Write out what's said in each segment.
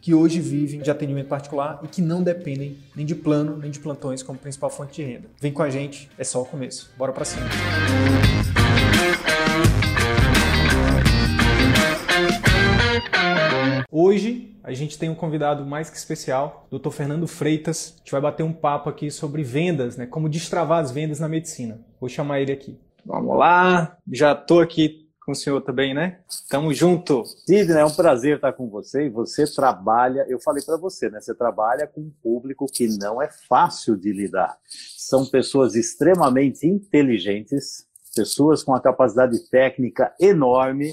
que hoje vivem de atendimento particular e que não dependem nem de plano nem de plantões como principal fonte de renda. Vem com a gente, é só o começo. Bora para cima. Hoje a gente tem um convidado mais que especial, Dr. Fernando Freitas. A gente vai bater um papo aqui sobre vendas, né? Como destravar as vendas na medicina. Vou chamar ele aqui. Vamos lá, já estou aqui com o senhor também, né? Tamo junto. Sidney, é um prazer estar com você. E você trabalha, eu falei para você, né? Você trabalha com um público que não é fácil de lidar. São pessoas extremamente inteligentes, pessoas com uma capacidade técnica enorme,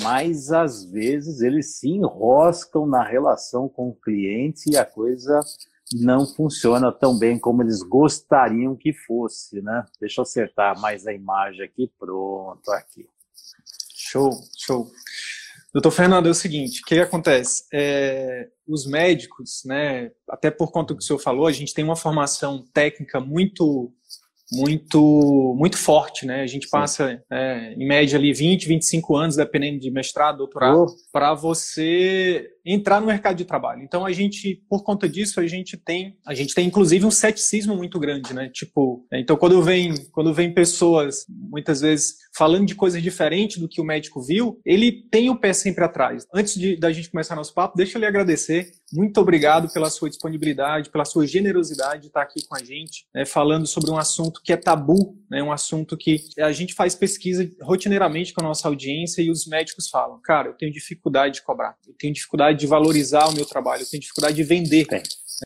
mas às vezes eles se enroscam na relação com o cliente e a coisa não funciona tão bem como eles gostariam que fosse, né? Deixa eu acertar mais a imagem aqui, pronto, aqui. Show, show. Doutor Fernando, é o seguinte, o que, que acontece? É, os médicos, né, até por conta do que o senhor falou, a gente tem uma formação técnica muito muito muito forte, né? A gente passa, é, em média, ali 20, 25 anos, dependendo de mestrado, doutorado, oh. para você entrar no mercado de trabalho. Então a gente, por conta disso, a gente tem, a gente tem inclusive um ceticismo muito grande, né? Tipo, então quando vem, quando vem pessoas muitas vezes falando de coisas diferentes do que o médico viu, ele tem o pé sempre atrás. Antes de da gente começar nosso papo, deixa eu lhe agradecer. Muito obrigado pela sua disponibilidade, pela sua generosidade de estar aqui com a gente, né, falando sobre um assunto que é tabu, né, um assunto que a gente faz pesquisa rotineiramente com a nossa audiência e os médicos falam, cara, eu tenho dificuldade de cobrar, eu tenho dificuldade de valorizar o meu trabalho, eu tenho dificuldade de vender. Tem.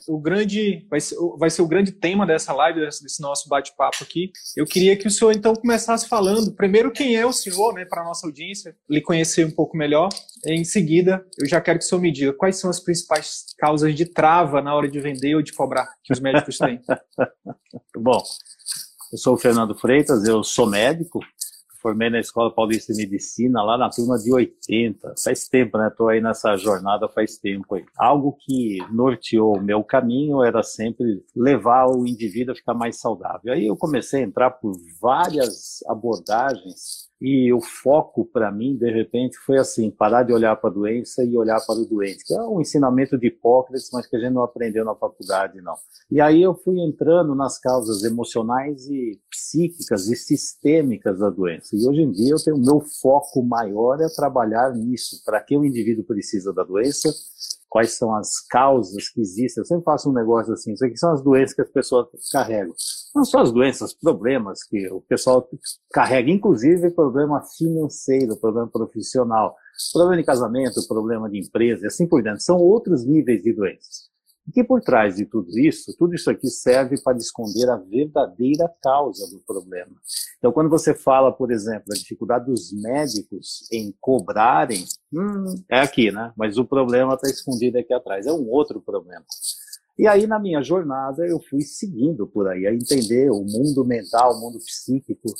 O grande vai ser, vai ser o grande tema dessa live, desse nosso bate-papo aqui. Eu queria que o senhor então começasse falando primeiro quem é o senhor, né, para a nossa audiência, lhe conhecer um pouco melhor. Em seguida, eu já quero que o senhor me diga quais são as principais causas de trava na hora de vender ou de cobrar que os médicos têm. Bom, eu sou o Fernando Freitas, eu sou médico, formei na Escola Paulista de Medicina lá na turma de 80. Faz tempo, né? Estou aí nessa jornada faz tempo. Aí. Algo que norteou o meu caminho era sempre levar o indivíduo a ficar mais saudável. Aí eu comecei a entrar por várias abordagens e o foco para mim, de repente, foi assim: parar de olhar para a doença e olhar para o doente, que é um ensinamento de Hipócrates, mas que a gente não aprendeu na faculdade, não. E aí eu fui entrando nas causas emocionais e psíquicas e sistêmicas da doença. E hoje em dia eu tenho o meu foco maior é trabalhar nisso, para que o indivíduo precisa da doença quais são as causas que existem. Eu sempre faço um negócio assim, isso aqui são as doenças que as pessoas carregam. Não só as doenças, problemas que o pessoal carrega, inclusive problema financeiro, problema profissional, problema de casamento, problema de empresa assim por diante. São outros níveis de doenças. E que por trás de tudo isso, tudo isso aqui serve para esconder a verdadeira causa do problema. Então, quando você fala, por exemplo, da dificuldade dos médicos em cobrarem, hum, é aqui, né? Mas o problema está escondido aqui atrás. É um outro problema. E aí, na minha jornada, eu fui seguindo por aí, a entender o mundo mental, o mundo psíquico,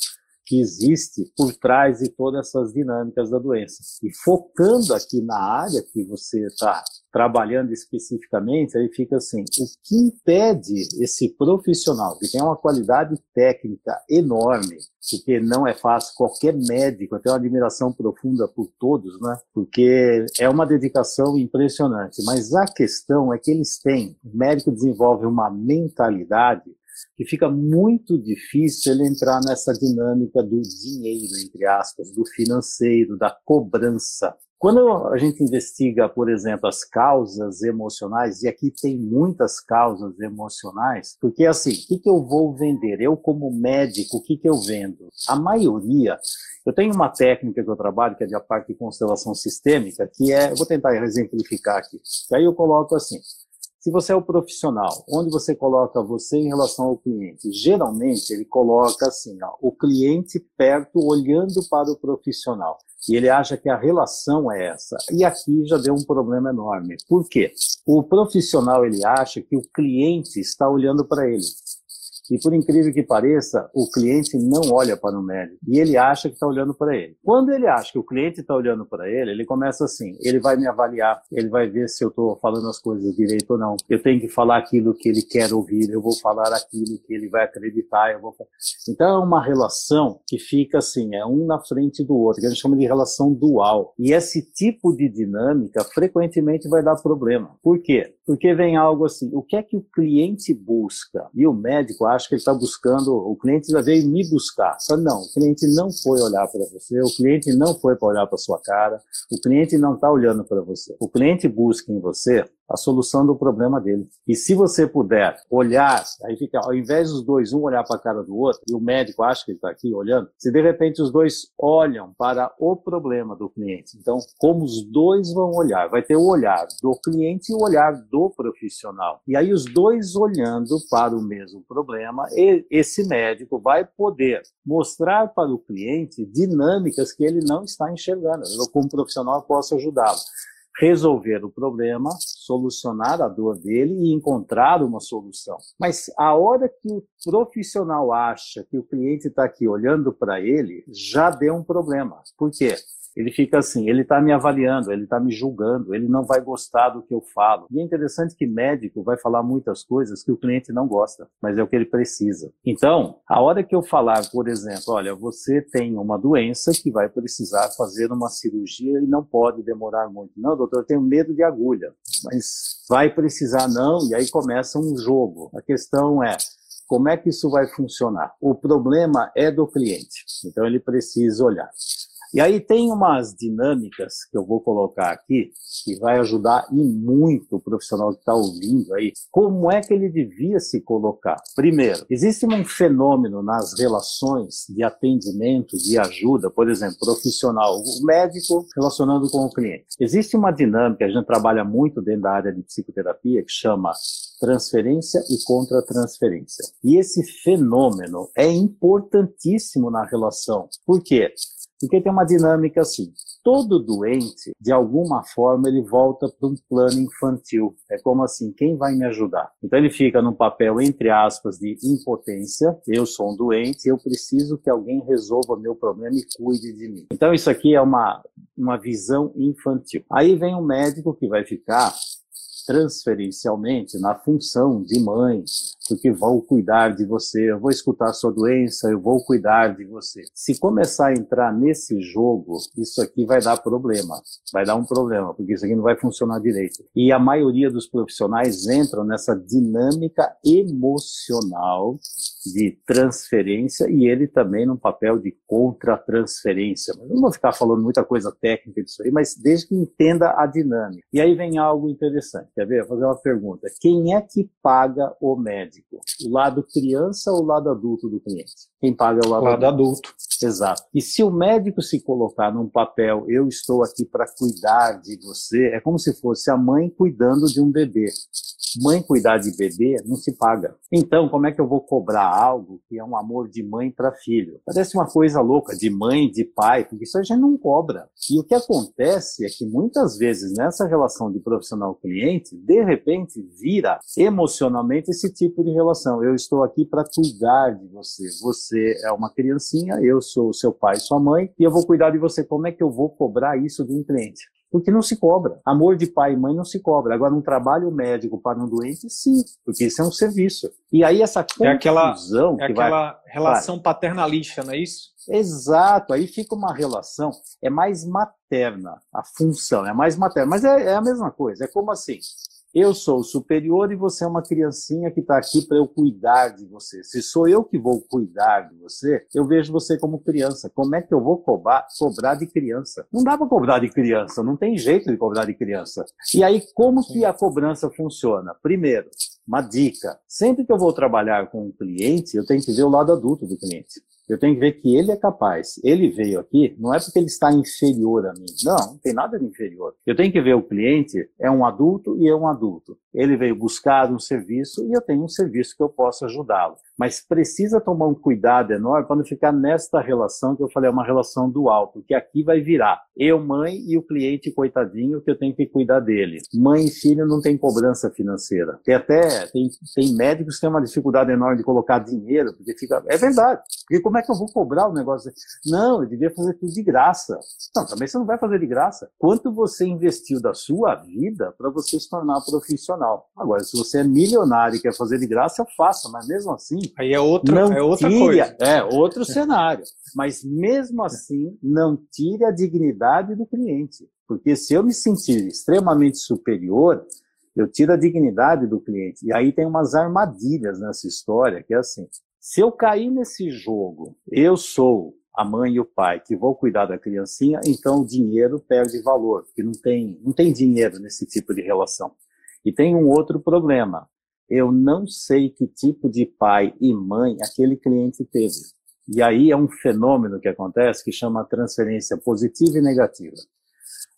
que existe por trás de todas essas dinâmicas da doença. E focando aqui na área que você está trabalhando especificamente, aí fica assim, o que impede esse profissional, que tem uma qualidade técnica enorme, porque não é fácil, qualquer médico, eu tenho uma admiração profunda por todos, né? Porque é uma dedicação impressionante, mas a questão é que eles têm, o médico desenvolve uma mentalidade que fica muito difícil ele entrar nessa dinâmica do dinheiro, entre aspas, do financeiro, da cobrança. Quando a gente investiga, por exemplo, as causas emocionais, e aqui tem muitas causas emocionais, porque assim, o que, que eu vou vender? Eu, como médico, o que, que eu vendo? A maioria, eu tenho uma técnica que eu trabalho, que é de parte de constelação sistêmica, que é, vou tentar exemplificar aqui. E aí eu coloco assim, Se você é o profissional, onde você coloca você em relação ao cliente? Geralmente ele coloca assim, ó, o cliente perto olhando para o profissional. E ele acha que a relação é essa. E aqui já deu um problema enorme. Por quê? O profissional ele acha que o cliente está olhando para ele. E por incrível que pareça, o cliente não olha para o médico e ele acha que está olhando para ele. Quando ele acha que o cliente está olhando para ele, ele começa assim: ele vai me avaliar, ele vai ver se eu estou falando as coisas direito ou não. Eu tenho que falar aquilo que ele quer ouvir, eu vou falar aquilo que ele vai acreditar. Eu vou... Então é uma relação que fica assim: é um na frente do outro, que a gente chama de relação dual. E esse tipo de dinâmica frequentemente vai dar problema. Por quê? Porque vem algo assim: o que é que o cliente busca? E o médico acha acho que ele está buscando, o cliente já veio me buscar. Só não, o cliente não foi olhar para você, o cliente não foi para olhar para sua cara, o cliente não está olhando para você. O cliente busca em você a solução do problema dele. E se você puder olhar, aí fica, ao invés dos dois, um olhar para a cara do outro, e o médico acha que ele está aqui olhando, se de repente os dois olham para o problema do cliente, então, como os dois vão olhar? Vai ter o olhar do cliente e o olhar do profissional. E aí, os dois olhando para o mesmo problema, esse médico vai poder mostrar para o cliente dinâmicas que ele não está enxergando. Eu, como profissional, posso ajudá-lo resolver o problema, solucionar a dor dele e encontrar uma solução. Mas a hora que o profissional acha que o cliente está aqui olhando para ele, já deu um problema. Por quê? Ele fica assim, ele está me avaliando, ele está me julgando, ele não vai gostar do que eu falo. E é interessante que médico vai falar muitas coisas que o cliente não gosta, mas é o que ele precisa. Então, a hora que eu falar, por exemplo, olha, você tem uma doença que vai precisar fazer uma cirurgia e não pode demorar muito. Não, doutor, eu tenho medo de agulha, mas vai precisar não, e aí começa um jogo. A questão é, como é que isso vai funcionar? O problema é do cliente, então ele precisa olhar. E aí tem umas dinâmicas que eu vou colocar aqui, que vai ajudar e muito o profissional que está ouvindo aí. Como é que ele devia se colocar? Primeiro, existe um fenômeno nas relações de atendimento, de ajuda, por exemplo, profissional, o médico relacionando com o cliente. Existe uma dinâmica, a gente trabalha muito dentro da área de psicoterapia, que chama transferência e contra-transferência. E esse fenômeno é importantíssimo na relação. Por quê? Porque tem uma dinâmica assim. Todo doente, de alguma forma, ele volta para um plano infantil. É como assim, quem vai me ajudar? Então ele fica num papel, entre aspas, de impotência. Eu sou um doente, eu preciso que alguém resolva meu problema e cuide de mim. Então isso aqui é uma, uma visão infantil. Aí vem um médico que vai ficar transferencialmente na função de mãe, porque vou cuidar de você, eu vou escutar a sua doença, eu vou cuidar de você. Se começar a entrar nesse jogo, isso aqui vai dar problema, vai dar um problema, porque isso aqui não vai funcionar direito. E a maioria dos profissionais entram nessa dinâmica emocional de transferência e ele também num papel de contra-transferência. Não vou ficar falando muita coisa técnica disso aí, mas desde que entenda a dinâmica. E aí vem algo interessante. Quer ver? Vou fazer uma pergunta. Quem é que paga o médico? O lado criança ou o lado adulto do cliente? Quem paga é o lado, lado adulto. adulto. Exato. E se o médico se colocar num papel, eu estou aqui para cuidar de você, é como se fosse a mãe cuidando de um bebê. Mãe cuidar de bebê não se paga. Então, como é que eu vou cobrar algo que é um amor de mãe para filho? Parece uma coisa louca, de mãe, de pai, porque isso a gente não cobra. E o que acontece é que muitas vezes nessa relação de profissional-cliente, de repente vira emocionalmente esse tipo de relação. Eu estou aqui para cuidar de você. Você é uma criancinha, eu sou seu pai, sua mãe, e eu vou cuidar de você. Como é que eu vou cobrar isso de um cliente? porque não se cobra. Amor de pai e mãe não se cobra. Agora, um trabalho médico para um doente, sim, porque isso é um serviço. E aí essa confusão é aquela, é aquela vai... relação paternalista, não é isso? Exato, aí fica uma relação, é mais materna a função, é mais materna, mas é, é a mesma coisa, é como assim, eu sou o superior e você é uma criancinha que está aqui para eu cuidar de você. Se sou eu que vou cuidar de você, eu vejo você como criança. Como é que eu vou cobrar, cobrar de criança? Não dá para cobrar de criança, não tem jeito de cobrar de criança. E aí, como que a cobrança funciona? Primeiro, uma dica: sempre que eu vou trabalhar com um cliente, eu tenho que ver o lado adulto do cliente. Eu tenho que ver que ele é capaz. Ele veio aqui, não é porque ele está inferior a mim. Não, não tem nada de inferior. Eu tenho que ver o cliente é um adulto e é um adulto. Ele veio buscar um serviço e eu tenho um serviço que eu posso ajudá-lo mas precisa tomar um cuidado enorme para não ficar nesta relação que eu falei, é uma relação dual, porque aqui vai virar eu, mãe, e o cliente, coitadinho, que eu tenho que cuidar dele. Mãe e filho não tem cobrança financeira. Tem até, tem, tem médicos que têm uma dificuldade enorme de colocar dinheiro, porque fica, é verdade, porque como é que eu vou cobrar o negócio? Não, eu devia fazer tudo de graça. Não, também você não vai fazer de graça. Quanto você investiu da sua vida para você se tornar profissional? Agora, se você é milionário e quer fazer de graça, eu faço, mas mesmo assim, Aí é outra, é outra tire, coisa. É outro cenário. Mas mesmo assim, não tire a dignidade do cliente. Porque se eu me sentir extremamente superior, eu tiro a dignidade do cliente. E aí tem umas armadilhas nessa história, que é assim: se eu cair nesse jogo, eu sou a mãe e o pai que vou cuidar da criancinha, então o dinheiro perde valor, porque não tem, não tem dinheiro nesse tipo de relação. E tem um outro problema eu não sei que tipo de pai e mãe aquele cliente teve. E aí é um fenômeno que acontece que chama transferência positiva e negativa.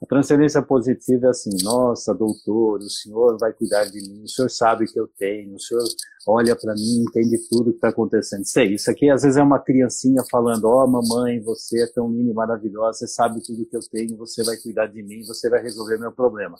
A transferência positiva é assim: nossa, doutor, o senhor vai cuidar de mim, o senhor sabe que eu tenho, o senhor olha para mim, entende tudo que está acontecendo. Sei, isso aqui às vezes é uma criancinha falando: ó, oh, mamãe, você é tão linda e maravilhosa, você sabe tudo que eu tenho, você vai cuidar de mim, você vai resolver meu problema.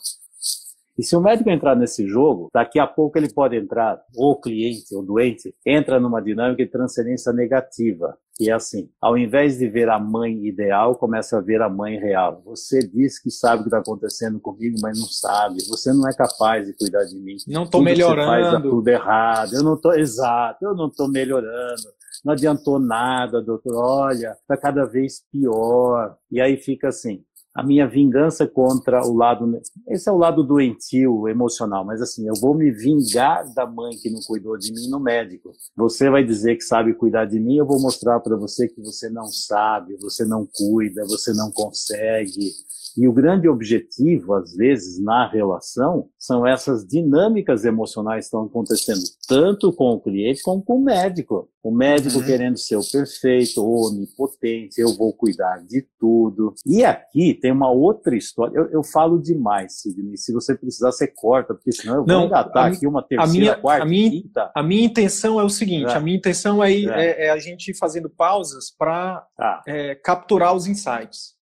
E se o médico entrar nesse jogo, daqui a pouco ele pode entrar, ou o cliente, ou o doente, entra numa dinâmica de transferência negativa, que é assim, ao invés de ver a mãe ideal, começa a ver a mãe real. Você diz que sabe o que está acontecendo comigo, mas não sabe. Você não é capaz de cuidar de mim. Não estou melhorando. Você faz tudo errado. Eu não estou, exato, eu não estou melhorando. Não adiantou nada, doutor. Olha, está cada vez pior. E aí fica assim, a minha vingança contra o lado. Esse é o lado doentio, emocional, mas assim, eu vou me vingar da mãe que não cuidou de mim no médico. Você vai dizer que sabe cuidar de mim, eu vou mostrar para você que você não sabe, você não cuida, você não consegue. E o grande objetivo, às vezes, na relação, são essas dinâmicas emocionais que estão acontecendo tanto com o cliente como com o médico. O médico uhum. querendo ser o perfeito, o onipotente, eu vou cuidar de tudo. E aqui tem uma outra história. Eu, eu falo demais, Sidney. Se você precisar, você corta, porque senão eu vou Não, engatar aqui uma terceira, a minha, quarta, a minha, quinta. A minha intenção é o seguinte: é. a minha intenção é, é. é, a gente fazendo pausas para ah. É, capturar os insights.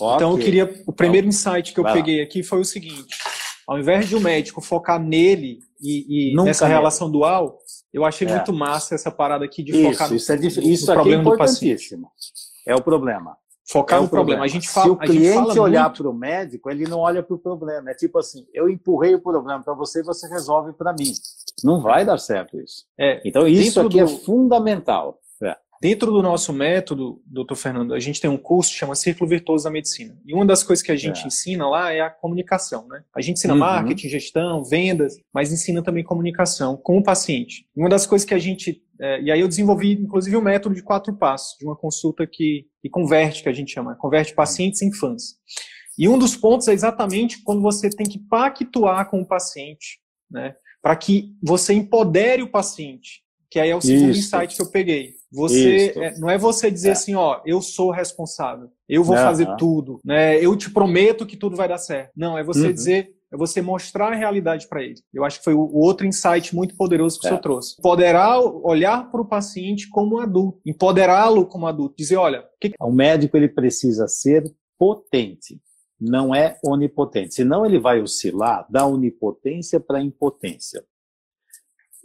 Okay. Então eu queria. O primeiro insight que eu Vai peguei lá. aqui foi o seguinte: ao invés de o um médico focar nele e, e nessa relação dual, eu achei é. muito massa essa parada aqui de isso, focar isso é no, isso no é problema é do paciente. É o problema. Focar é no problema. problema. A gente fala, Se o cliente olhar para o médico, ele não olha para o problema. É tipo assim, eu empurrei o problema para você e você resolve para mim. Não vai dar certo isso. É, então isso aqui é do... é fundamental. Dentro do nosso método, doutor Fernando, a gente tem um curso que chama Círculo Virtuoso da Medicina. E uma das coisas que a gente é. ensina lá é a comunicação, né? A gente ensina uhum. marketing, gestão, vendas, mas ensina também comunicação com o paciente. E uma das coisas que a gente. É, e aí eu desenvolvi, inclusive, o um método de quatro passos, de uma consulta que, que converte, que a gente chama, converte pacientes em fãs. E um dos pontos é exatamente quando você tem que pactuar com o paciente, né? Para que você empodere o paciente. Que aí é o segundo Isso. insight que eu peguei você é, não é você dizer é. assim, ó, eu sou responsável, eu vou fazer tudo, né? Eu te prometo que tudo vai dar certo. Não, é você uhum. dizer, é você mostrar a realidade para ele. Eu acho que foi o outro insight muito poderoso que é. o senhor trouxe. Empoderar, olhar para o paciente como um adulto, empoderá-lo como adulto, dizer, olha, que... o médico ele precisa ser potente não é onipotente. Senão ele vai oscilar da onipotência para a impotência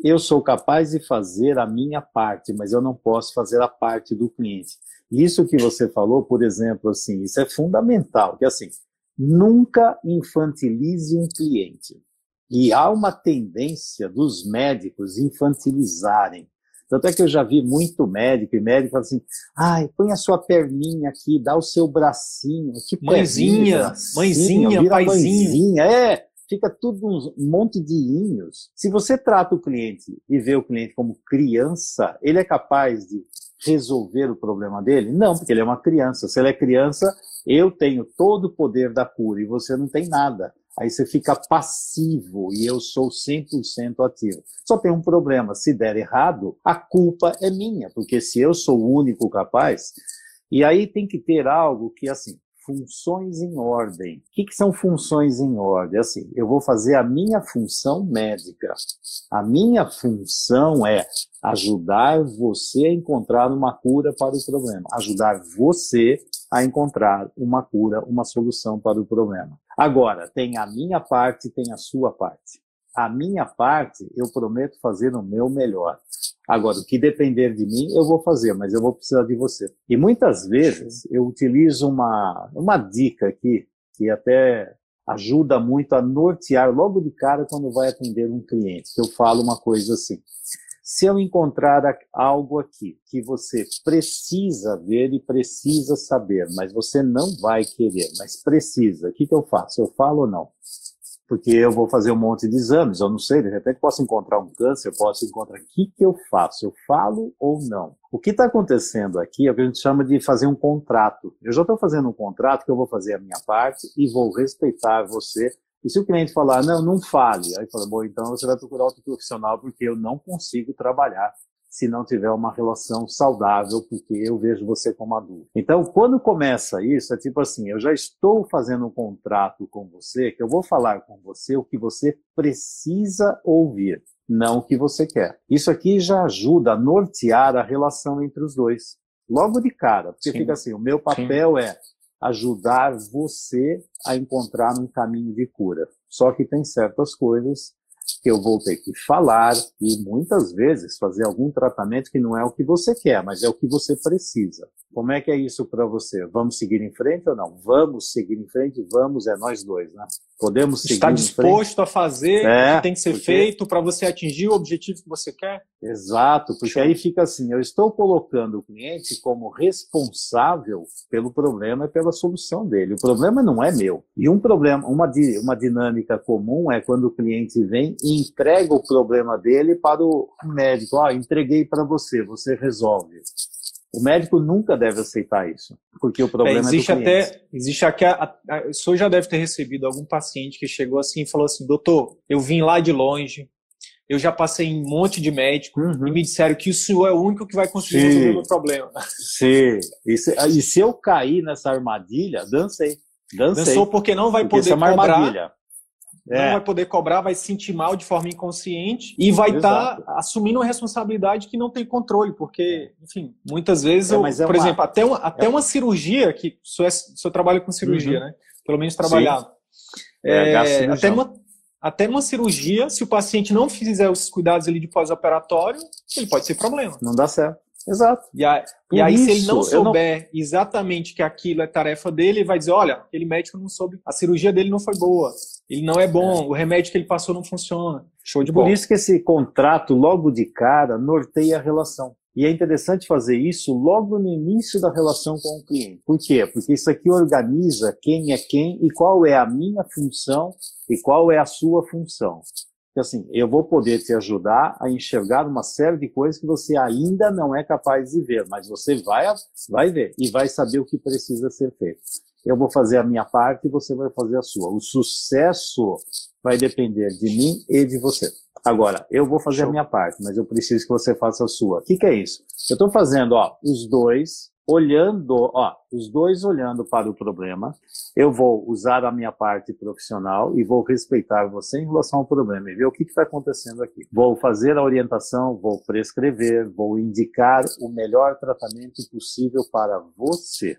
eu sou capaz de fazer a minha parte, mas eu não posso fazer a parte do cliente. Isso que você falou, por exemplo, assim, isso é fundamental, que assim, nunca infantilize um cliente. E há uma tendência dos médicos infantilizarem. Tanto é que eu já vi muito médico e médico assim, ai, põe a sua perninha aqui, dá o seu bracinho, que mãezinha, mãezinha, paizinho. Mãezinha. É, fica tudo um monte de inhos. Se você trata o cliente e vê o cliente como criança, ele é capaz de resolver o problema dele? Não, porque ele é uma criança. Se ele é criança, eu tenho todo o poder da cura e você não tem nada. Aí você fica passivo e eu sou 100% ativo. Só tem um problema: se der errado, a culpa é minha, porque se eu sou o único capaz. E aí tem que ter algo que, assim, funções em ordem. O que, que, são funções em ordem? Assim, eu vou fazer a minha função médica. A minha função é ajudar você a encontrar uma cura para o problema, ajudar você a encontrar uma cura, uma solução para o problema. Agora, tem a minha parte, tem a sua parte. A minha parte, eu prometo fazer o meu melhor. Agora, o que depender de mim, eu vou fazer, mas eu vou precisar de você. E muitas vezes eu utilizo uma, uma dica aqui, que até ajuda muito a nortear logo de cara quando vai atender um cliente. Eu falo uma coisa assim: se eu encontrar algo aqui que você precisa ver e precisa saber, mas você não vai querer, mas precisa, o que, que eu faço? Eu falo ou não? Porque eu vou fazer um monte de exames, eu não sei, de repente posso encontrar um câncer, posso encontrar. O que, que eu faço? Eu falo ou não? O que está acontecendo aqui é o que a gente chama de fazer um contrato. Eu já estou fazendo um contrato que eu vou fazer a minha parte e vou respeitar você. E se o cliente falar, não, não fale, aí fala, bom, então você vai procurar outro profissional porque eu não consigo trabalhar se não tiver uma relação saudável, porque eu vejo você como adulto. Então, quando começa isso, é tipo assim, eu já estou fazendo um contrato com você, que eu vou falar com você o que você precisa ouvir, não o que você quer. Isso aqui já ajuda a nortear a relação entre os dois. Logo de cara, porque Sim. fica assim, o meu papel Sim. é ajudar você a encontrar um caminho de cura. Só que tem certas coisas que eu vou ter que falar e muitas vezes fazer algum tratamento que não é o que você quer, mas é o que você precisa. Como é que é isso para você? Vamos seguir em frente ou não? Vamos seguir em frente? Vamos, é nós dois, né? Podemos seguir Está disposto a fazer é, o que tem que ser porque... feito para você atingir o objetivo que você quer? Exato, porque aí fica assim, eu estou colocando o cliente como responsável pelo problema e pela solução dele. O problema não é meu. E um problema, uma, uma dinâmica comum é quando o cliente vem e entrega o problema dele para o médico. Ah, entreguei para você, você resolve. O médico nunca deve aceitar isso, porque o problema é, existe é do cliente. até existe aqui a, a, o senhor já deve ter recebido algum paciente que chegou assim e falou assim, doutor, eu vim lá de longe, eu já passei em um monte de médico uhum. e me disseram que o senhor é o único que vai conseguir resolver o meu problema. Sim. E se, e se eu cair nessa armadilha, dancei. Dancei. Dançou porque não vai porque poder é uma cobrar. Armadilha é. não vai poder cobrar, vai se sentir mal de forma inconsciente e vai estar tá assumindo uma responsabilidade que não tem controle, porque, enfim, muitas vezes, é, eu, é por uma... exemplo, até uma, até é. uma cirurgia, que o senhor, é, trabalha com cirurgia, uhum. né? Pelo menos trabalhava. É, até, uma, até uma cirurgia, se o paciente não fizer os cuidados ali de pós-operatório, ele pode ser problema. Não dá certo. Exato. E, a, e aí, isso, se ele não souber não... exatamente que aquilo é tarefa dele, ele vai dizer: olha, aquele médico não soube, a cirurgia dele não foi boa, ele não é bom, é. o remédio que ele passou não funciona. Show de bola. Por isso que esse contrato, logo de cara, norteia a relação. E é interessante fazer isso logo no início da relação com o cliente. Por quê? Porque isso aqui organiza quem é quem e qual é a minha função e qual é a sua função que assim, eu vou poder te ajudar a enxergar uma série de coisas que você ainda não é capaz de ver, mas você vai, vai ver e vai saber o que precisa ser feito. Eu vou fazer a minha parte e você vai fazer a sua. O sucesso vai depender de mim e de você. Agora, eu vou fazer Show. a minha parte, mas eu preciso que você faça a sua. O que, que é isso? Eu estou fazendo, ó, os dois olhando, ó, os dois olhando para o problema, eu vou usar a minha parte profissional e vou respeitar você em relação ao problema e ver o que está acontecendo aqui. Vou fazer a orientação, vou prescrever, vou indicar o melhor tratamento possível para você.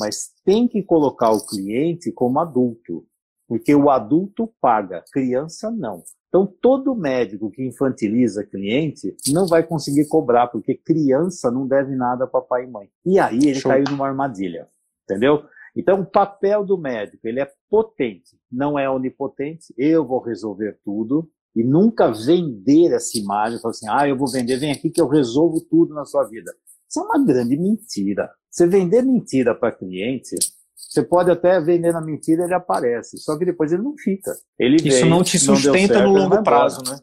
Mas tem que colocar o cliente como adulto, porque o adulto paga, criança não. Então, todo médico que infantiliza cliente não vai conseguir cobrar, porque criança não deve nada para pai e mãe. E aí ele Show. caiu numa armadilha, entendeu? Então, o papel do médico, ele é potente, não é onipotente. Eu vou resolver tudo e nunca vender essa imagem, falar assim, ah, eu vou vender, vem aqui que eu resolvo tudo na sua vida. Isso é uma grande mentira. Você vender mentira para cliente, você pode até vender na mentira, ele aparece, só que depois ele não fica. Ele isso vem, não te sustenta não certo, no longo prazo, né?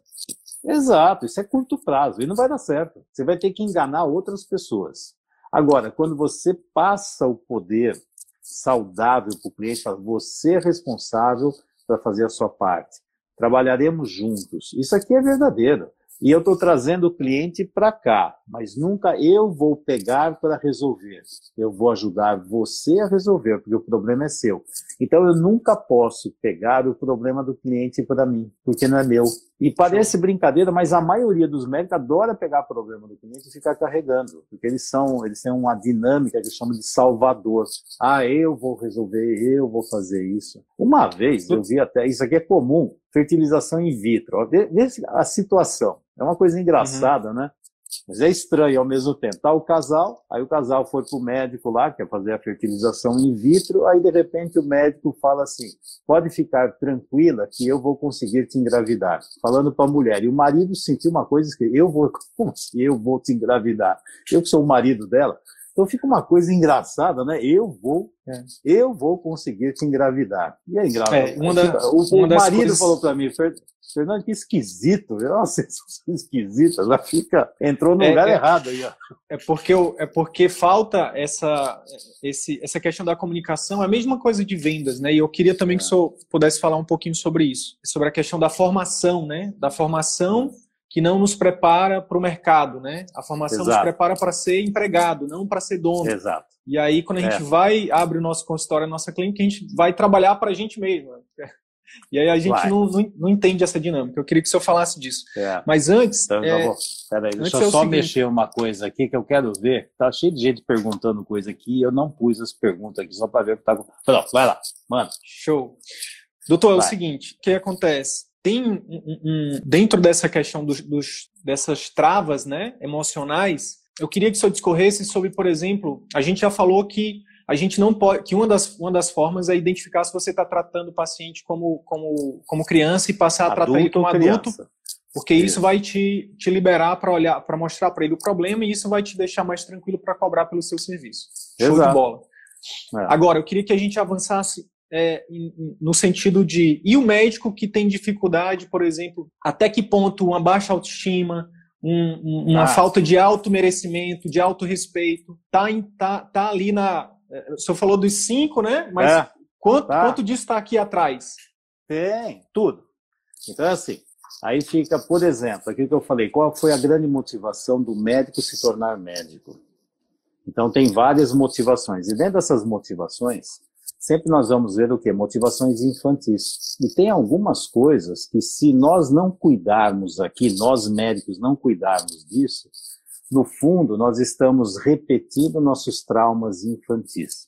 Exato, isso é curto prazo e não vai dar certo. Você vai ter que enganar outras pessoas. Agora, quando você passa o poder saudável para o cliente, fala, você é responsável para fazer a sua parte. Trabalharemos juntos. Isso aqui é verdadeiro. E eu estou trazendo o cliente para cá, mas nunca eu vou pegar para resolver. Eu vou ajudar você a resolver, porque o problema é seu. Então eu nunca posso pegar o problema do cliente para mim, porque não é meu. E parece brincadeira, mas a maioria dos médicos adora pegar problema do cliente e ficar carregando, porque eles são, eles têm uma dinâmica que chamam de salvador. Ah, eu vou resolver, eu vou fazer isso. Uma vez eu vi até, isso aqui é comum, fertilização in vitro. Vê a situação. É uma coisa engraçada, uhum. né? Mas é estranho ao mesmo tempo. Tá o casal, aí o casal foi pro médico lá, quer fazer a fertilização in vitro, aí de repente o médico fala assim: pode ficar tranquila que eu vou conseguir te engravidar. Falando para a mulher. E o marido sentiu uma coisa que eu vou, assim eu vou te engravidar? Eu que sou o marido dela. Então fica uma coisa engraçada, né? Eu vou, é. eu vou conseguir te engravidar. E aí, engravidar. É, uma da, o, uma o marido coisas... falou para mim, Fernando, que esquisito, é sensação esquisita, já fica, entrou no é, lugar é, errado aí, ó. É porque, é porque falta essa, esse, essa questão da comunicação, é a mesma coisa de vendas, né? E eu queria também que o senhor pudesse falar um pouquinho sobre isso, sobre a questão da formação, né? Da formação que não nos prepara para o mercado, né? A formação Exato. nos prepara para ser empregado, não para ser dono. Exato. E aí, quando a gente é. vai, abre o nosso consultório, a nossa clínica, a gente vai trabalhar para a gente mesmo. E aí a gente não, não, não, entende essa dinâmica. Eu queria que o senhor falasse disso. É. Mas antes. Então, é... vou... Peraí, deixa eu é só seguinte... mexer uma coisa aqui que eu quero ver. Tá cheio de gente perguntando coisa aqui. Eu não pus as perguntas aqui só para ver o que tá. Pronto, vai lá, mano. Show. Doutor, vai. é o seguinte: o que acontece? Tem um, um, dentro dessa questão dos, dos, dessas travas né, emocionais, eu queria que o senhor discorresse sobre, por exemplo, a gente já falou que a gente não pode, que uma das, uma das formas é identificar se você está tratando o paciente como, como, como criança e passar a tratar ele como adulto, porque isso, isso vai te, te liberar para olhar, para mostrar para ele o problema e isso vai te deixar mais tranquilo para cobrar pelo seu serviço. Show Exato. de bola. É. Agora, eu queria que a gente avançasse é, no sentido de. E o médico que tem dificuldade, por exemplo, até que ponto uma baixa autoestima, um, uma ah. falta de auto-merecimento, de auto-respeito, tá, tá, tá ali na. É, o senhor falou dos cinco, né? Mas é. quanto, tá. quanto disso está aqui atrás? Tem, tudo. Então, é assim. Aí fica, por exemplo, aquilo que eu falei, qual foi a grande motivação do médico se tornar médico? Então, tem várias motivações. E dentro dessas motivações, sempre nós vamos ver o que? Motivações infantis. E tem algumas coisas que, se nós não cuidarmos aqui, nós médicos não cuidarmos disso, no fundo, nós estamos repetindo nossos traumas infantis.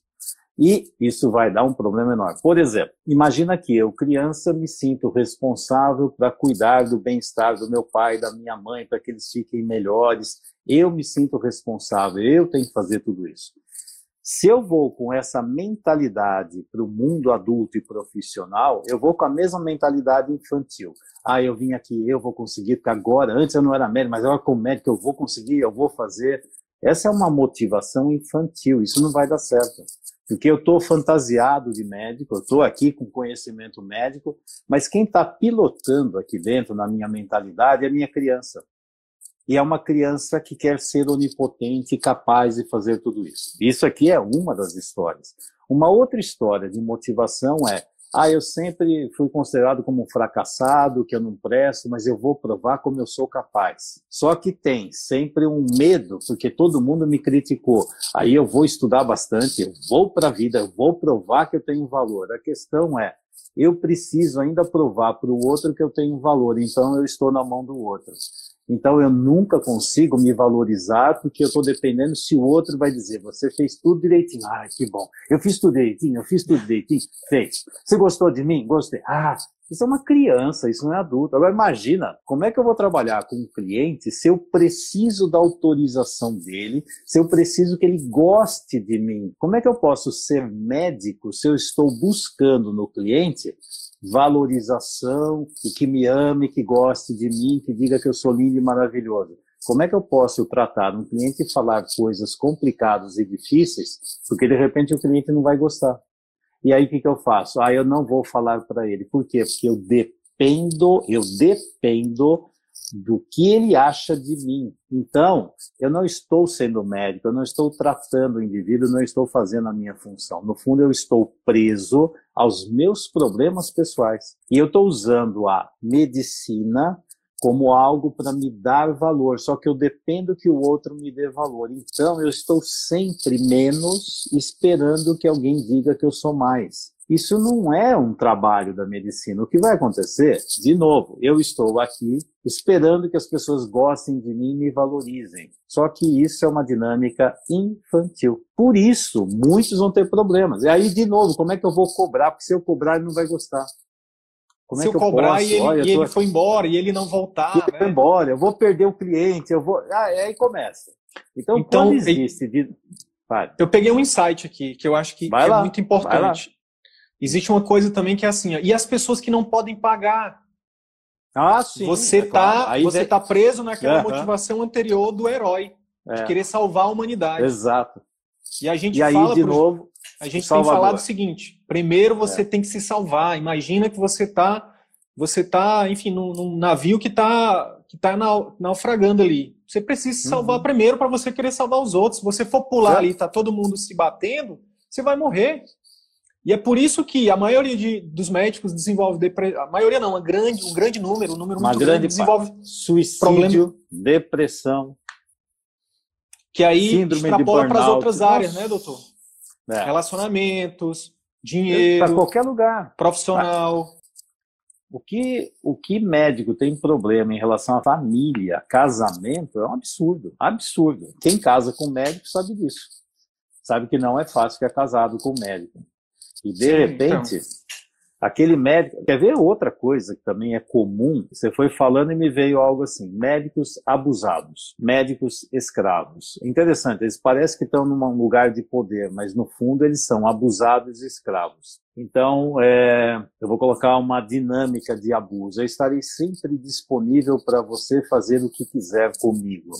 E isso vai dar um problema enorme. Por exemplo, imagina que eu, criança, me sinto responsável para cuidar do bem-estar do meu pai, da minha mãe, para que eles fiquem melhores. Eu me sinto responsável, eu tenho que fazer tudo isso. Se eu vou com essa mentalidade para o mundo adulto e profissional, eu vou com a mesma mentalidade infantil. Ah, eu vim aqui, eu vou conseguir, porque agora, antes eu não era médico, mas agora como médico eu vou conseguir, eu vou fazer. Essa é uma motivação infantil, isso não vai dar certo. Porque eu estou fantasiado de médico, eu estou aqui com conhecimento médico, mas quem está pilotando aqui dentro, na minha mentalidade, é a minha criança e é uma criança que quer ser onipotente e capaz de fazer tudo isso. Isso aqui é uma das histórias. Uma outra história de motivação é: ah, eu sempre fui considerado como um fracassado, que eu não presto, mas eu vou provar como eu sou capaz. Só que tem sempre um medo, porque todo mundo me criticou. Aí eu vou estudar bastante, eu vou para a vida, eu vou provar que eu tenho valor. A questão é, eu preciso ainda provar para o outro que eu tenho valor, então eu estou na mão do outro. Então eu nunca consigo me valorizar porque eu estou dependendo se o outro vai dizer, você fez tudo direitinho. Ah, que bom. Eu fiz tudo direitinho, eu fiz tudo direitinho. Fez. Você gostou de mim? Gostei. Ah, isso é uma criança, isso não é adulto. Agora imagina, como é que eu vou trabalhar com um cliente se eu preciso da autorização dele, se eu preciso que ele goste de mim? Como é que eu posso ser médico se eu estou buscando no cliente valorização e que me ame, que goste de mim, que diga que eu sou lindo e maravilhoso. Como é que eu posso tratar um cliente e falar coisas complicadas e difíceis, porque de repente o cliente não vai gostar? E aí o que, que eu faço? Ah, eu não vou falar para ele. Por quê? Porque eu dependo, eu dependo do que ele acha de mim. Então, eu não estou sendo médico, eu não estou tratando o indivíduo, não estou fazendo a minha função. No fundo, eu estou preso aos meus problemas pessoais. E eu estou usando a medicina como algo para me dar valor, só que eu dependo que o outro me dê valor. Então, eu estou sempre menos esperando que alguém diga que eu sou mais. Isso não é um trabalho da medicina. O que vai acontecer, de novo, eu estou aqui esperando que as pessoas gostem de mim e me valorizem. Só que isso é uma dinâmica infantil. Por isso, muitos vão ter problemas. E aí, de novo, como é que eu vou cobrar? Porque se eu cobrar, ele não vai gostar. Como se é eu, eu cobrar posso? e, ele, Olha, e ele foi embora e ele não voltar. Ele né? foi embora, eu vou perder o cliente, eu vou. Ah, aí começa. Então, então quando existe. Eu peguei um insight aqui que eu acho que, que é muito importante. Existe uma coisa também que é assim, ó, e as pessoas que não podem pagar. Ah, sim. Você é tá, claro. você tá preso naquela uhum. motivação anterior do herói, é. de querer salvar a humanidade. Exato. E a gente e aí, fala de pro... novo, a gente tem falado o seguinte: primeiro você é. tem que se salvar. Imagina que você está você tá, enfim, num, num, navio que está que tá naufragando ali. Você precisa se salvar uhum. primeiro para você querer salvar os outros. Se você for pular ali, tá todo mundo se batendo, você vai morrer. E é por isso que a maioria de, dos médicos desenvolve depressão. A maioria não, uma grande, um grande número, um número uma muito grande grande desenvolve suicídio, problema, depressão, que aí extrapola para as outras áreas, né, doutor? É. Relacionamentos, dinheiro, para qualquer lugar, profissional. O que, o que médico tem problema em relação à família, casamento, é um absurdo. Absurdo. Quem casa com médico sabe disso. Sabe que não é fácil ficar casado com médico. E de Sim, repente, então. aquele médico. Quer ver outra coisa que também é comum? Você foi falando e me veio algo assim: médicos abusados, médicos escravos. Interessante, eles parecem que estão num lugar de poder, mas no fundo eles são abusados e escravos. Então, é, eu vou colocar uma dinâmica de abuso. Eu estarei sempre disponível para você fazer o que quiser comigo.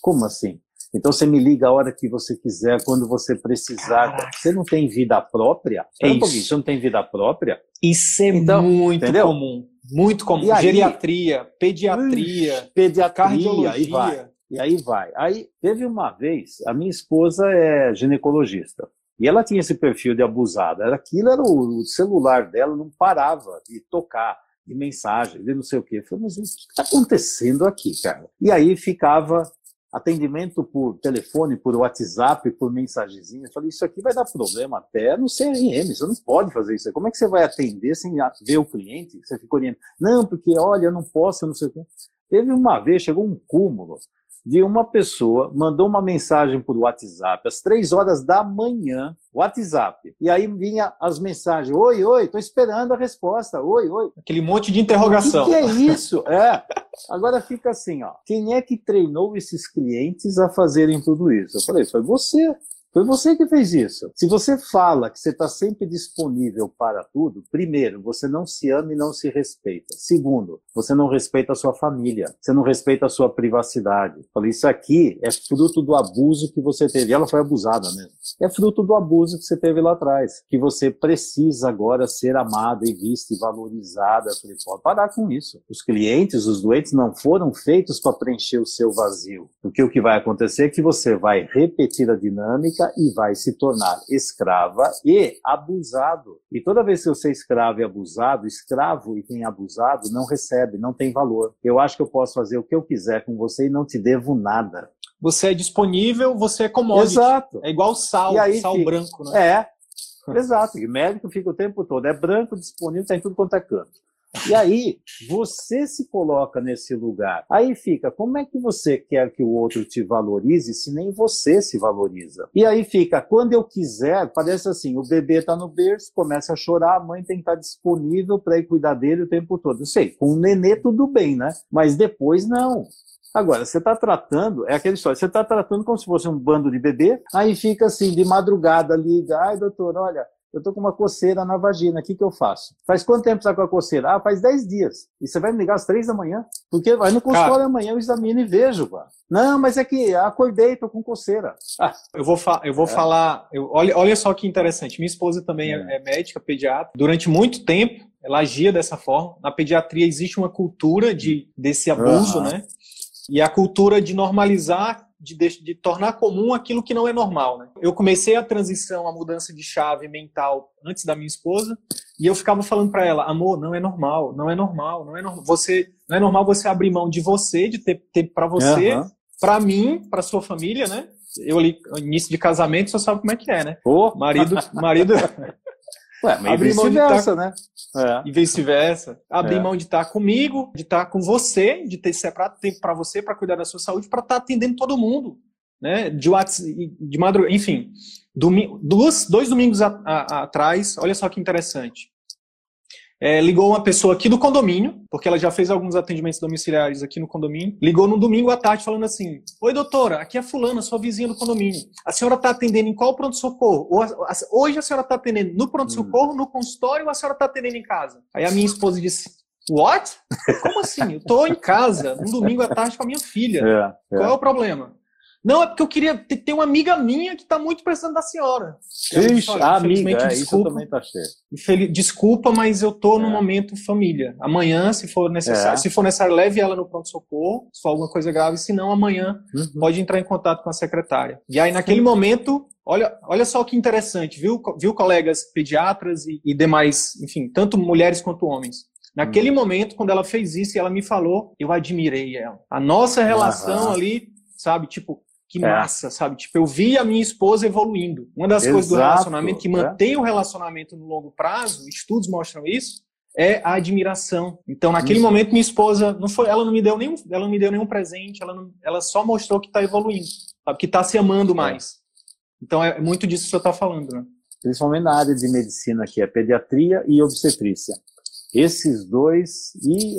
Como assim? Então você me liga a hora que você quiser, quando você precisar. Caraca. Você não tem vida própria? É um isso. Você não tem vida própria? Isso é então, muito entendeu? comum. Muito comum. Aí, Geriatria, pediatria, pediatria, cardiologia. E vai. E aí vai. Aí teve uma vez, a minha esposa é ginecologista. E ela tinha esse perfil de abusada. Aquilo era o, o celular dela, não parava de tocar, de mensagem, de não sei o quê. Eu falei, mas o que está acontecendo aqui, cara? E aí ficava atendimento por telefone, por WhatsApp, por mensagenzinha. Eu falei, isso aqui vai dar problema até no CRM, você não pode fazer isso. Como é que você vai atender sem ver o cliente? Você fica orientando. Não, porque, olha, eu não posso, eu não sei o quê. Teve uma vez, chegou um cúmulo de uma pessoa mandou uma mensagem por WhatsApp às três horas da manhã, WhatsApp. E aí vinha as mensagens: Oi, oi, estou esperando a resposta. Oi, oi. Aquele monte de interrogação. O que, que é isso? É. Agora fica assim, ó. Quem é que treinou esses clientes a fazerem tudo isso? Eu falei, foi você. Foi você que fez isso. Se você fala que você está sempre disponível para tudo, primeiro, você não se ama e não se respeita. Segundo, você não respeita a sua família. Você não respeita a sua privacidade. Falei, isso aqui é fruto do abuso que você teve. Ela foi abusada mesmo. É fruto do abuso que você teve lá atrás. Que você precisa agora ser amada e vista e valorizada. falei, pode parar com isso. Os clientes, os doentes não foram feitos para preencher o seu vazio. Porque o que vai acontecer é que você vai repetir a dinâmica e vai se tornar escrava e abusado. E toda vez que você é escravo e abusado, escravo e quem é abusado não recebe, não tem valor. Eu acho que eu posso fazer o que eu quiser com você e não te devo nada. Você é disponível, você é commodity. Exato. É igual sal, sal fica, branco, né? É, exato. E médico fica o tempo todo, é branco, disponível, tem tá tudo quanto é canto. E aí, você se coloca nesse lugar. Aí fica, como é que você quer que o outro te valorize se nem você se valoriza? E aí fica, quando eu quiser, parece assim, o bebê está no berço, começa a chorar, a mãe tem que estar tá disponível para ir cuidar dele o tempo todo. Eu sei, com o nenê tudo bem, né? Mas depois não. Agora, você está tratando, é aquela história, você está tratando como se fosse um bando de bebê, aí fica assim, de madrugada, liga, ai doutor, olha, eu tô com uma coceira na vagina, o que, que eu faço? Faz quanto tempo você tá com a coceira? Ah, faz 10 dias. E você vai me ligar às 3 da manhã? Porque vai no consultório amanhã, eu examino e vejo, pá. Não, mas é que acordei, tô com coceira. Ah, eu vou, eu vou é. falar, eu, olha, olha só que interessante, minha esposa também é, é, é médica, pediatra. Durante muito tempo, ela agia dessa forma. Na pediatria existe uma cultura de, desse abuso, uhum. né? E a cultura de normalizar de, de, de, tornar comum aquilo que não é normal. Né? Eu comecei a transição, a mudança de chave mental antes da minha esposa, e eu ficava falando para ela, amor, não é normal, não é normal, não é normal. Você, não é normal você abrir mão de você, de ter tempo para você, uhum. para mim, para sua família, né? Eu ali, início de casamento, você sabe como é que é, né? Oh. Marido, marido Ué, mas abrir mão de estar, né? É. E vice-versa. Abrir é. mão de estar comigo, de estar com você, de ter separado tempo para você, para cuidar da sua saúde, para estar atendendo todo mundo. Né? De, de madrugada, enfim. Domingo, duas, dois domingos a, a, atrás, olha só que interessante é, ligou uma pessoa aqui do condomínio, porque ela já fez alguns atendimentos domiciliares aqui no condomínio, ligou no domingo à tarde falando assim: Oi, doutora, aqui é fulana, sua vizinha do condomínio. A senhora está atendendo em qual pronto-socorro? Hoje a senhora está atendendo no pronto-socorro, no consultório, ou a senhora está atendendo em casa? Aí a minha esposa disse: What? Como assim? Eu estou em casa, no domingo à tarde com a minha filha. É, é. Qual é o problema? Não, é porque eu queria ter, ter uma amiga minha que está muito precisando da senhora. Ixi, a amiga, é, desculpa, isso também tá cheio. Desculpa, mas eu tô no é. momento família. Amanhã, se for necessário, é. se for necessário, leve ela no pronto-socorro, se for alguma coisa grave, se não, amanhã uhum. pode entrar em contato com a secretária. E aí, naquele Sim. momento, Olha, olha só que interessante, viu, viu colegas pediatras e, e demais, enfim, tanto mulheres quanto homens. Naquele hum. momento, quando ela fez isso e ela me falou, eu admirei ela. A nossa relação ali, sabe, tipo, que é. massa, sabe? Tipo, eu vi a minha esposa evoluindo. Uma das Exato, coisas do relacionamento que mantém é. o relacionamento no longo prazo, estudos mostram isso, é a admiração. Então, naquele isso. momento, minha esposa não foi, ela não me deu nenhum, ela não me deu nenhum presente, ela, não, ela só mostrou que está evoluindo, sabe? Que está se amando é. mais. Então, é muito disso que você está falando, né? Principalmente na área de medicina, que é pediatria e obstetrícia. Esses dois, e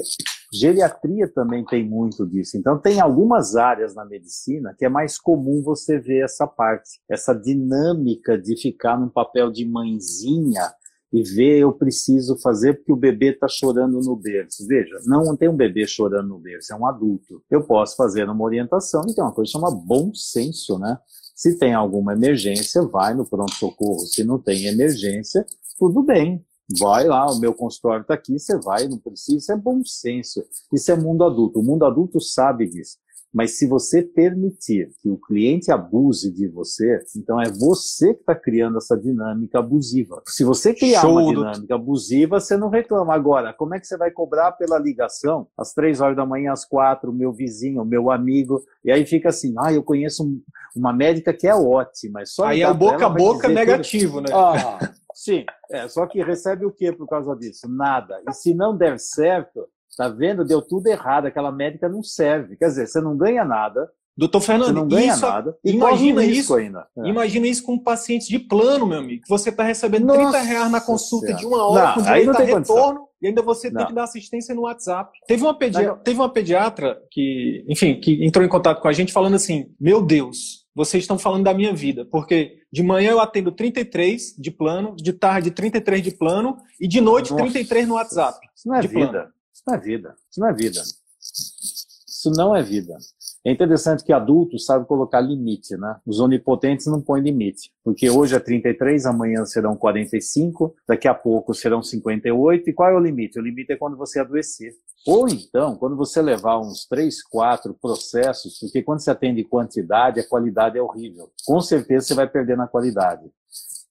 geriatria também tem muito disso. Então, tem algumas áreas na medicina que é mais comum você ver essa parte, essa dinâmica de ficar num papel de mãezinha e ver eu preciso fazer porque o bebê está chorando no berço. Veja, não tem um bebê chorando no berço, é um adulto. Eu posso fazer uma orientação e tem uma coisa que chama bom senso, né? Se tem alguma emergência, vai no pronto-socorro. Se não tem emergência, tudo bem. Vai lá, o meu consultório está aqui, você vai, não precisa. Isso é bom senso. Isso é mundo adulto. O mundo adulto sabe disso. Mas se você permitir que o cliente abuse de você, então é você que está criando essa dinâmica abusiva. Se você criar Show uma dinâmica abusiva, você não reclama. Agora, como é que você vai cobrar pela ligação às três horas da manhã, às quatro, meu vizinho, meu amigo? E aí fica assim, ah, eu conheço um, uma médica que é ótima. É só aí é o boca a boca negativo, tudo. né? Ah, sim, é, só que recebe o que por causa disso? Nada. E se não der certo, Tá vendo? Deu tudo errado. Aquela médica não serve. Quer dizer, você não ganha nada. Doutor Fernando, você não ganha isso, nada. E imagina isso ainda. É. Imagina isso com pacientes de plano, meu amigo. Que você está recebendo Nossa 30 reais na consulta senhora. de uma hora, não, com direito a retorno, condição. e ainda você não. tem que dar assistência no WhatsApp. Teve uma, pediatra, teve uma pediatra que, enfim, que entrou em contato com a gente falando assim: Meu Deus, vocês estão falando da minha vida, porque de manhã eu atendo 33 de plano, de tarde 33 de plano e de noite Nossa. 33 no WhatsApp. Isso não é vida. Plano. Isso não é vida. Isso não é vida. Isso não é vida. É interessante que adultos sabem colocar limite, né? Os onipotentes não põem limite, porque hoje é 33, amanhã serão 45, daqui a pouco serão 58, e qual é o limite? O limite é quando você adoecer. Ou então, quando você levar uns 3, 4 processos, porque quando você atende quantidade, a qualidade é horrível. Com certeza você vai perder na qualidade.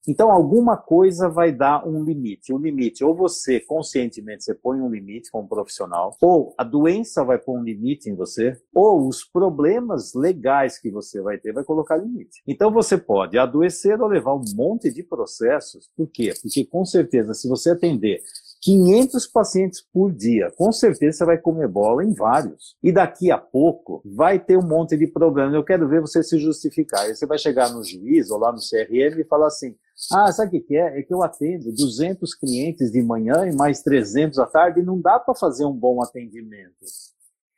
Então, alguma coisa vai dar um limite. O limite, ou você conscientemente você põe um limite como profissional, ou a doença vai pôr um limite em você, ou os problemas legais que você vai ter vai colocar limite. Então, você pode adoecer ou levar um monte de processos. Por quê? Porque, com certeza, se você atender 500 pacientes por dia. Com certeza você vai comer bola em vários. E daqui a pouco vai ter um monte de problemas. Eu quero ver você se justificar. Aí você vai chegar no juiz ou lá no CRM e falar assim: ah, sabe o que é? É que eu atendo 200 clientes de manhã e mais 300 à tarde e não dá para fazer um bom atendimento.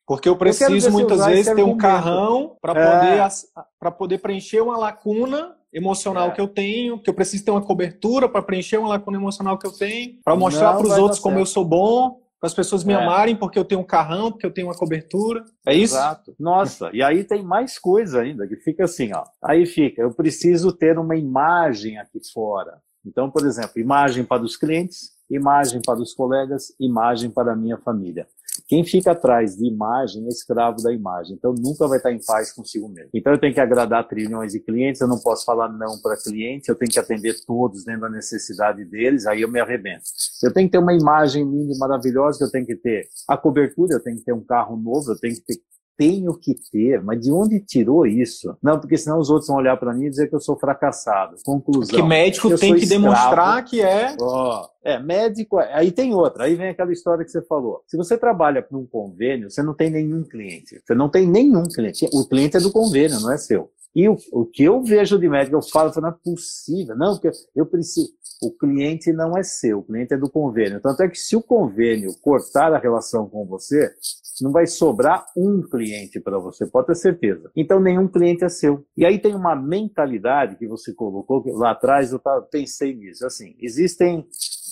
Porque eu preciso eu muitas vezes ter um carrão para poder, é. poder preencher uma lacuna emocional é. que eu tenho, que eu preciso ter uma cobertura para preencher uma lacuna emocional que eu tenho, para mostrar para os outros como eu sou bom, para as pessoas me é. amarem porque eu tenho um carrão, porque eu tenho uma cobertura. É isso? Exato. Nossa, e aí tem mais coisa ainda, que fica assim, ó. Aí fica, eu preciso ter uma imagem aqui fora. Então, por exemplo, imagem para os clientes, imagem para os colegas, imagem para a minha família. Quem fica atrás de imagem é escravo da imagem, então nunca vai estar em paz consigo mesmo. Então eu tenho que agradar trilhões de clientes, eu não posso falar não para cliente, eu tenho que atender todos dentro da necessidade deles, aí eu me arrebento. Eu tenho que ter uma imagem linda e maravilhosa, eu tenho que ter a cobertura, eu tenho que ter um carro novo, eu tenho que ter tenho que ter, mas de onde tirou isso? Não, porque senão os outros vão olhar para mim e dizer que eu sou fracassado. Conclusão. Que médico tem que escravo. demonstrar que é. Oh, é, médico. É. Aí tem outra. Aí vem aquela história que você falou. Se você trabalha para um convênio, você não tem nenhum cliente. Você não tem nenhum cliente. O cliente é do convênio, não é seu. E o, o que eu vejo de médico, eu falo, não é possível. Não, porque eu preciso. O cliente não é seu, o cliente é do convênio. Tanto é que se o convênio cortar a relação com você, não vai sobrar um cliente para você, pode ter certeza. Então, nenhum cliente é seu. E aí tem uma mentalidade que você colocou, que lá atrás eu pensei nisso. Assim, existem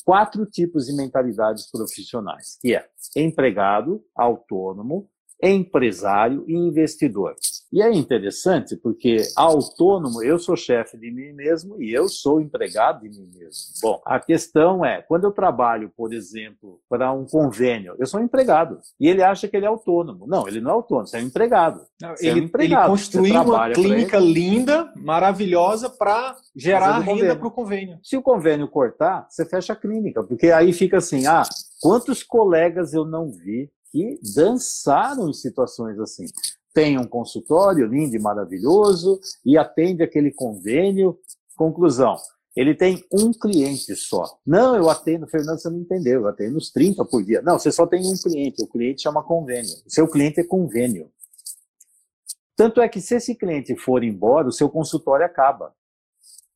quatro tipos de mentalidades profissionais, que é empregado, autônomo, empresário e investidor. E é interessante porque autônomo, eu sou chefe de mim mesmo e eu sou empregado de mim mesmo. Bom, a questão é, quando eu trabalho, por exemplo, para um convênio, eu sou um empregado e ele acha que ele é autônomo. Não, ele não é autônomo, você é um empregado. Não, ele, é um empregado. ele construiu uma clínica linda, maravilhosa para gerar renda para o convênio. Se o convênio cortar, você fecha a clínica, porque aí fica assim, ah, quantos colegas eu não vi que dançaram em situações assim tem um consultório lindo e maravilhoso e atende aquele convênio. Conclusão, ele tem um cliente só. Não, eu atendo, Fernando, você não entendeu, eu atendo uns 30 por dia. Não, você só tem um cliente, o cliente chama convênio. O seu cliente é convênio. Tanto é que se esse cliente for embora, o seu consultório acaba.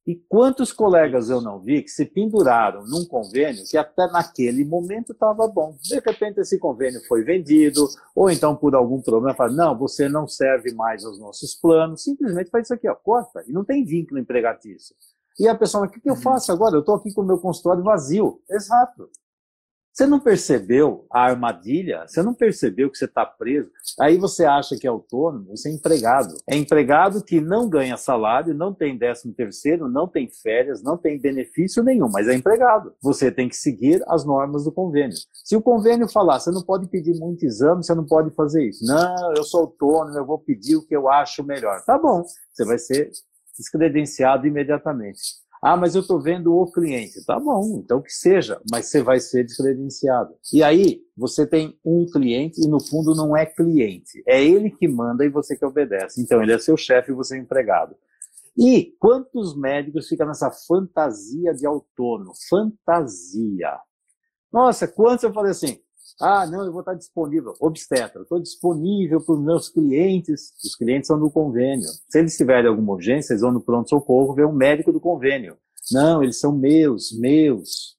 E quantos colegas eu não vi que se penduraram num convênio que até naquele momento estava bom. De repente esse convênio foi vendido, ou então por algum problema fala, não, você não serve mais aos nossos planos, simplesmente faz isso aqui, ó, corta, e não tem vínculo empregatício. E a pessoa, o que, que eu uhum. faço agora? Eu estou aqui com o meu consultório vazio. Exato. Você não percebeu a armadilha? Você não percebeu que você está preso? Aí você acha que é autônomo, você é empregado. É empregado que não ganha salário, não tem décimo terceiro, não tem férias, não tem benefício nenhum, mas é empregado. Você tem que seguir as normas do convênio. Se o convênio falar, você não pode pedir muito exame, você não pode fazer isso. Não, eu sou autônomo, eu vou pedir o que eu acho melhor. Tá bom, você vai ser descredenciado imediatamente. Ah, mas eu estou vendo o cliente. Tá bom, então que seja, mas você vai ser descredenciado. E aí, você tem um cliente e no fundo não é cliente. É ele que manda e você que obedece. Então, ele é seu chefe e você é empregado. E quantos médicos ficam nessa fantasia de autônomo? Fantasia. Nossa, quantos eu falei assim, ah, não, eu vou estar disponível. Obstetra, estou disponível para os meus clientes. Os clientes são do convênio. Se eles tiverem alguma urgência, eles vão no pronto-socorro ver um médico do convênio. Não, eles são meus, meus.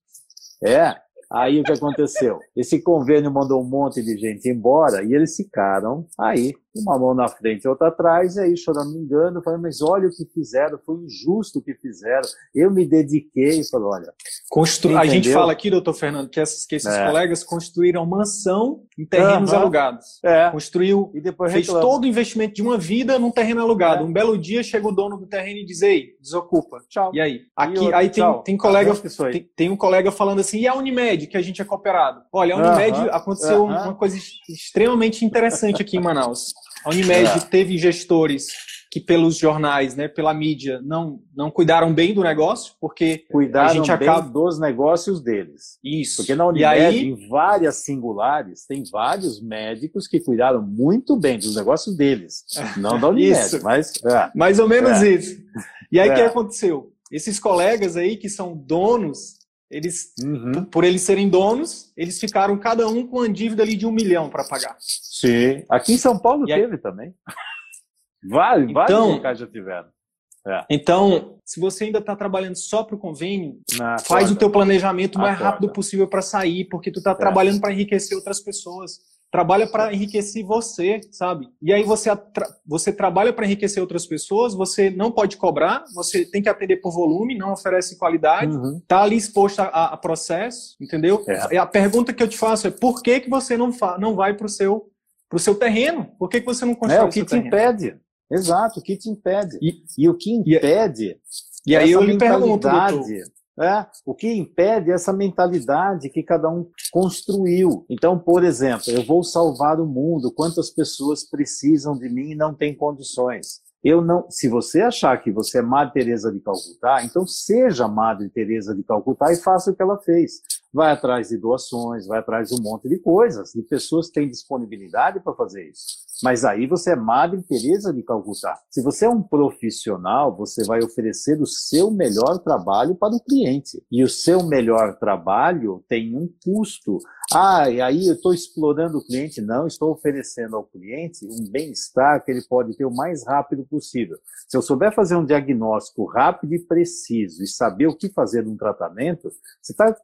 É, Aí o que aconteceu? Esse convênio mandou um monte de gente embora e eles ficaram aí, uma mão na frente e outra atrás, e aí chorando me engano, falando, mas olha o que fizeram, foi injusto o que fizeram, eu me dediquei, e falou, olha. Constru... A gente fala aqui, doutor Fernando, que, esses, que esses é. colegas construíram mansão em terrenos uhum. alugados. É. Construiu, e depois fez reclama. todo o investimento de uma vida num terreno alugado. É. Um belo dia chega o dono do terreno e diz, ei, desocupa. Tchau. E aí? Aqui, e aí tem, tem colega, tem, tem, um colega falando assim, e a Unimed, que a gente é cooperado? Olha, a Unimed uhum. aconteceu uhum. uma coisa extremamente interessante aqui em Manaus. A Unimed é. teve gestores que pelos jornais, né, pela mídia, não, não cuidaram bem do negócio, porque cuidaram a gente acaba dos negócios deles. Isso. Porque na Unimed, aí... em várias singulares, tem vários médicos que cuidaram muito bem dos negócios deles, não da Unimed, isso. mas é. mais ou menos é. isso. E aí o é. que aconteceu? Esses colegas aí que são donos, eles, uhum. por eles serem donos, eles ficaram cada um com uma dívida ali de um milhão para pagar. Sim. Aqui em São Paulo e teve aí... também. Vários, então, vários locais já tiveram. É. Então, se você ainda está trabalhando só para o convênio, Na faz o teu planejamento o mais rápido possível para sair, porque tu está é. trabalhando para enriquecer outras pessoas. Trabalha para enriquecer você, sabe? E aí você, você trabalha para enriquecer outras pessoas, você não pode cobrar, você tem que atender por volume, não oferece qualidade, uhum. tá ali exposto a, a processo, entendeu? É. A pergunta que eu te faço é por que, que você não, não vai para o seu, pro seu terreno? Por que, que você não constrói é, o que te terreno? impede. Exato, o que te impede. E, e o que impede... E, e aí eu lhe pergunto, doutor, é, o que impede essa mentalidade que cada um construiu. Então, por exemplo, eu vou salvar o mundo, quantas pessoas precisam de mim e não têm condições? Eu não, se você achar que você é Madre Teresa de Calcutá, então seja Madre Teresa de Calcutá e faça o que ela fez. Vai atrás de doações, vai atrás de um monte de coisas, de pessoas que têm disponibilidade para fazer isso. Mas aí você é Madre Teresa de Calcutá. Se você é um profissional, você vai oferecer o seu melhor trabalho para o cliente. E o seu melhor trabalho tem um custo. Ah, e aí eu estou explorando o cliente? Não, estou oferecendo ao cliente um bem-estar que ele pode ter o mais rápido possível. Se eu souber fazer um diagnóstico rápido e preciso e saber o que fazer num tratamento, você está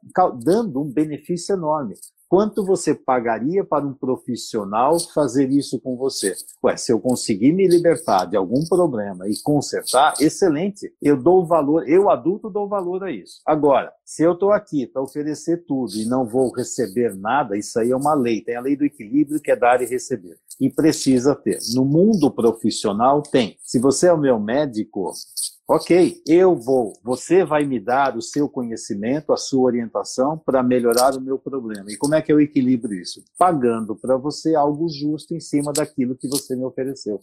dando um benefício enorme. Quanto você pagaria para um profissional fazer isso com você? Ué, se eu conseguir me libertar de algum problema e consertar, excelente. Eu dou valor, eu adulto dou valor a isso. Agora, se eu estou aqui para oferecer tudo e não vou receber nada, isso aí é uma lei. Tem a lei do equilíbrio que é dar e receber. E precisa ter. No mundo profissional tem. Se você é o meu médico, Ok, eu vou, você vai me dar o seu conhecimento, a sua orientação para melhorar o meu problema. E como é que eu equilibro isso? Pagando para você algo justo em cima daquilo que você me ofereceu.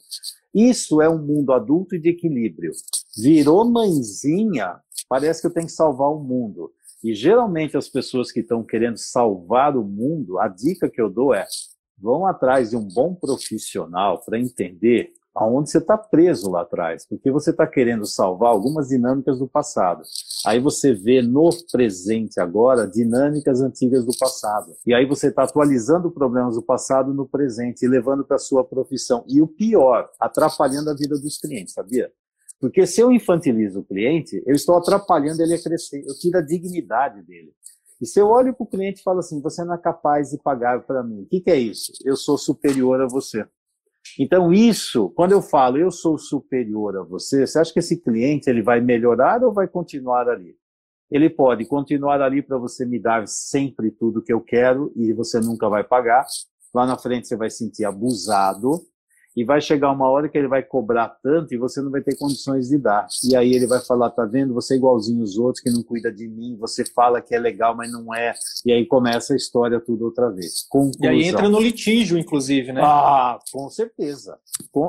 Isso é um mundo adulto e de equilíbrio. Virou mãezinha, parece que eu tenho que salvar o mundo. E geralmente as pessoas que estão querendo salvar o mundo, a dica que eu dou é: vão atrás de um bom profissional para entender aonde você está preso lá atrás, porque você está querendo salvar algumas dinâmicas do passado. Aí você vê no presente agora dinâmicas antigas do passado. E aí você está atualizando problemas do passado no presente e levando para sua profissão. E o pior, atrapalhando a vida dos clientes, sabia? Porque se eu infantilizo o cliente, eu estou atrapalhando ele a crescer, eu tiro a dignidade dele. E se eu olho para o cliente e falo assim, você não é capaz de pagar para mim, o que, que é isso? Eu sou superior a você. Então, isso, quando eu falo eu sou superior a você, você acha que esse cliente ele vai melhorar ou vai continuar ali? Ele pode continuar ali para você me dar sempre tudo que eu quero e você nunca vai pagar. Lá na frente você vai sentir abusado e vai chegar uma hora que ele vai cobrar tanto e você não vai ter condições de dar. E aí ele vai falar, tá vendo, você é igualzinho os outros que não cuida de mim, você fala que é legal, mas não é. E aí começa a história tudo outra vez. Conclusão. E aí entra no litígio, inclusive, né? Ah, com certeza.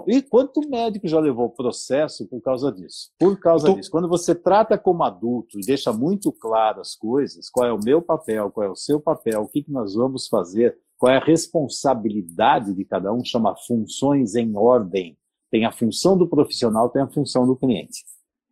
E quanto médico já levou processo por causa disso? Por causa tu... disso. Quando você trata como adulto e deixa muito claro as coisas, qual é o meu papel, qual é o seu papel, o que, que nós vamos fazer, qual é a responsabilidade de cada um, chama funções em ordem. Tem a função do profissional, tem a função do cliente.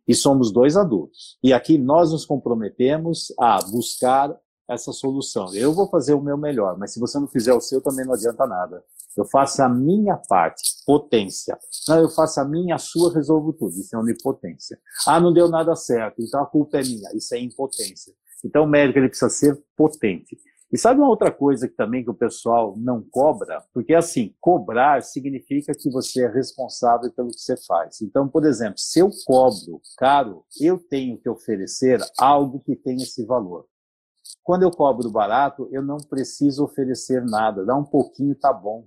E somos dois adultos. E aqui nós nos comprometemos a buscar essa solução. Eu vou fazer o meu melhor, mas se você não fizer o seu, também não adianta nada. Eu faço a minha parte, potência. Não, eu faço a minha, a sua, resolvo tudo. Isso é onipotência. Ah, não deu nada certo, então a culpa é minha. Isso é impotência. Então o médico ele precisa ser potente. E sabe uma outra coisa que também que o pessoal não cobra? Porque assim, cobrar significa que você é responsável pelo que você faz. Então, por exemplo, se eu cobro caro, eu tenho que oferecer algo que tenha esse valor. Quando eu cobro barato, eu não preciso oferecer nada, dá um pouquinho tá bom.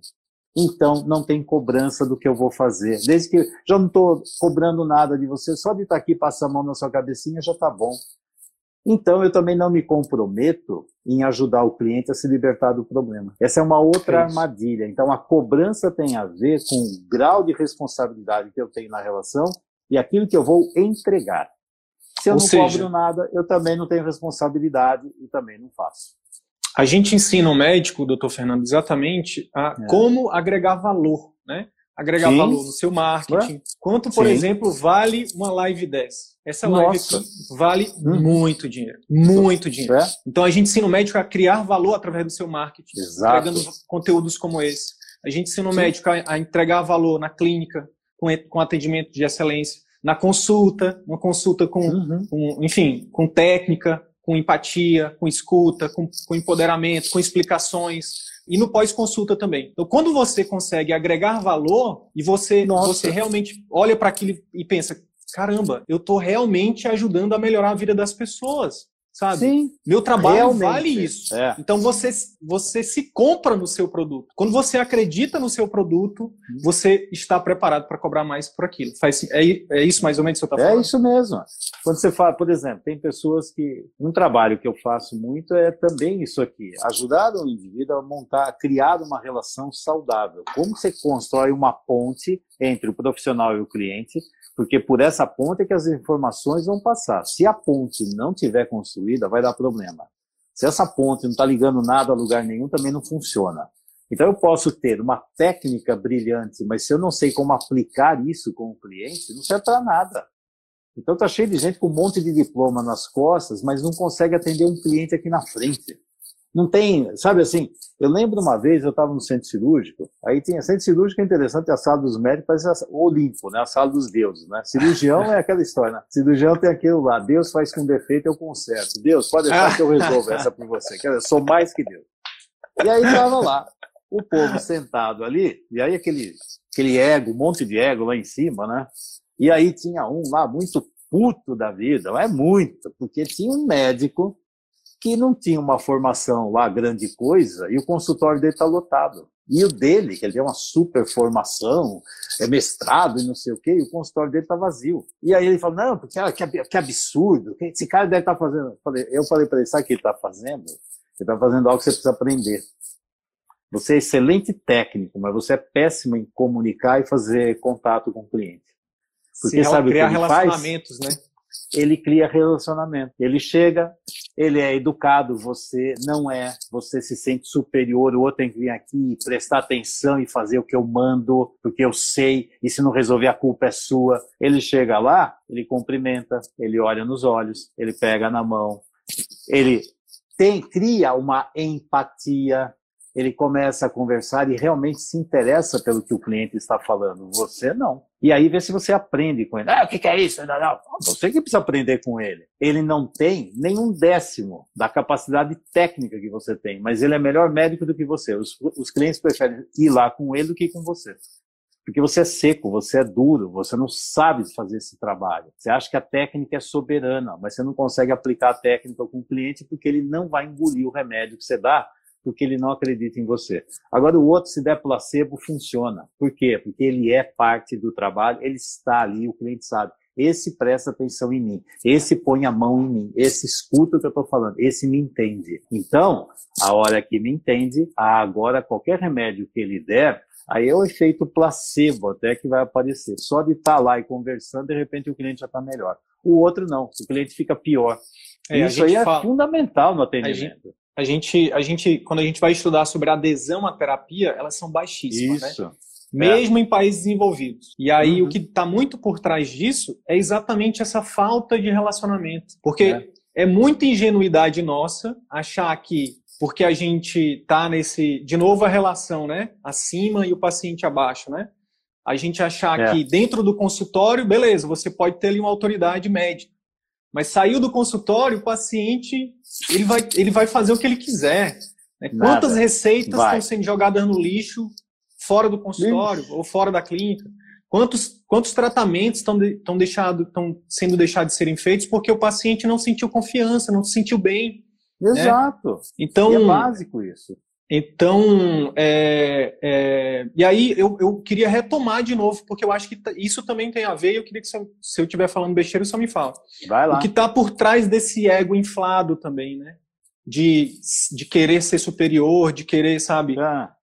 Então, não tem cobrança do que eu vou fazer. Desde que já não estou cobrando nada de você, só de estar tá aqui passar a mão na sua cabecinha já está bom. Então, eu também não me comprometo em ajudar o cliente a se libertar do problema. Essa é uma outra é armadilha. Então, a cobrança tem a ver com o grau de responsabilidade que eu tenho na relação e aquilo que eu vou entregar. Se eu Ou não seja, cobro nada, eu também não tenho responsabilidade e também não faço. A gente ensina o médico, doutor Fernando, exatamente a é. como agregar valor, né? Agregar Sim. valor no seu marketing. É? Quanto, por Sim. exemplo, vale uma live dessa? Essa live Nossa. aqui vale hum. muito dinheiro. Muito dinheiro. É? Então a gente ensina o médico a criar valor através do seu marketing, Exato. entregando conteúdos como esse. A gente ensina o Sim. médico a, a, entregar valor na clínica, com, com atendimento de excelência, na consulta, uma consulta com, uhum. com enfim, com técnica, com empatia, com escuta, com, com empoderamento, com explicações, e no pós-consulta também. Então, quando você consegue agregar valor e você, você realmente olha para aquilo e pensa, caramba, eu estou realmente ajudando a melhorar a vida das pessoas sabe? Sim. Meu trabalho Realmente. vale isso. É. Então você, você se compra no seu produto. Quando você acredita no seu produto, uhum. você está preparado para cobrar mais por aquilo. Faz, é, é isso mais ou menos que você está é falando? É isso mesmo. Quando você fala, por exemplo, tem pessoas que. Um trabalho que eu faço muito é também isso aqui: ajudar o indivíduo a montar, a criar uma relação saudável. Como você constrói uma ponte entre o profissional e o cliente porque por essa ponte é que as informações vão passar. Se a ponte não tiver construída, vai dar problema. Se essa ponte não está ligando nada a lugar nenhum, também não funciona. Então eu posso ter uma técnica brilhante, mas se eu não sei como aplicar isso com o cliente, não serve para nada. Então tá cheio de gente com um monte de diploma nas costas, mas não consegue atender um cliente aqui na frente. Não tem, sabe assim, eu lembro uma vez, eu estava no centro cirúrgico, aí tinha centro cirúrgico é interessante, a sala dos médicos parece o Olimpo, né? A sala dos deuses, né? Cirurgião é aquela história, né? Cirurgião tem aquilo lá, Deus faz com defeito, eu conserto. Deus, pode deixar que eu resolvo essa por você. Quer dizer, sou mais que Deus. E aí tava lá, o povo sentado ali, e aí aquele, aquele ego, um monte de ego lá em cima, né? E aí tinha um lá muito puto da vida, é muito, porque tinha um médico que não tinha uma formação lá grande coisa e o consultório dele está lotado. E o dele, que ele tem uma super formação, é mestrado e não sei o quê, e o consultório dele está vazio. E aí ele fala, não, porque ah, que, absurdo, esse cara deve estar tá fazendo. Eu falei, para ele, sabe o que ele está fazendo? Ele está fazendo algo que você precisa aprender. Você é excelente técnico, mas você é péssimo em comunicar e fazer contato com o cliente. Porque sabe criar o que ele relacionamentos, faz? né? Ele cria relacionamento. Ele chega, ele é educado, você não é, você se sente superior, o outro tem que vir aqui prestar atenção e fazer o que eu mando, porque eu sei, e se não resolver a culpa é sua. Ele chega lá, ele cumprimenta, ele olha nos olhos, ele pega na mão, ele tem, cria uma empatia, ele começa a conversar e realmente se interessa pelo que o cliente está falando. Você não. E aí vê se você aprende com ele. Ah, o que, é isso? Não, não. Você que precisa aprender com ele. Ele não tem nenhum décimo da capacidade técnica que você tem, mas ele é melhor médico do que você. Os, os clientes preferem ir lá com ele do que com você. Porque você é seco, você é duro, você não sabe fazer esse trabalho. Você acha que a técnica é soberana, mas você não consegue aplicar a técnica com o cliente porque ele não vai engolir o remédio que você dá porque ele não acredita em você. Agora, o outro, se der placebo, funciona. Por quê? Porque ele é parte do trabalho, ele está ali, o cliente sabe. Esse presta atenção em mim, esse põe a mão em mim, esse escuta o que eu estou falando, esse me entende. Então, a hora que me entende, agora qualquer remédio que ele der, aí é o efeito placebo até que vai aparecer. Só de estar tá lá e conversando, de repente o cliente já está melhor. O outro não, o cliente fica pior. É, Isso aí é fala... fundamental no atendimento a gente, a gente, quando a gente vai estudar sobre adesão à terapia, elas são baixíssimas, né? Isso. né? Mesmo é. em países desenvolvidos. E aí uhum. o que está muito por trás disso é exatamente essa falta de relacionamento. Porque é, é muita ingenuidade nossa achar que porque a gente está nesse, de novo a relação, né? Acima e o paciente abaixo, né? A gente achar é. que dentro do consultório, beleza, você pode ter ali uma autoridade médica. Mas saiu do consultório, o paciente ele vai, ele vai fazer o que ele quiser. Né? Quantas receitas vai. estão sendo jogadas no lixo fora do consultório ou fora da clínica? Quantos, quantos tratamentos estão, de, estão, deixado, estão sendo deixados de serem feitos porque o paciente não sentiu confiança, não se sentiu bem? Né? Exato. Né? Então, e é básico isso. Então, é, é, e aí eu, eu queria retomar de novo, porque eu acho que isso também tem a ver, e eu queria que se eu, se eu estiver falando besteira, só me fala. Vai lá. O que está por trás desse ego inflado também, né? De, de querer ser superior, de querer, sabe? Ah,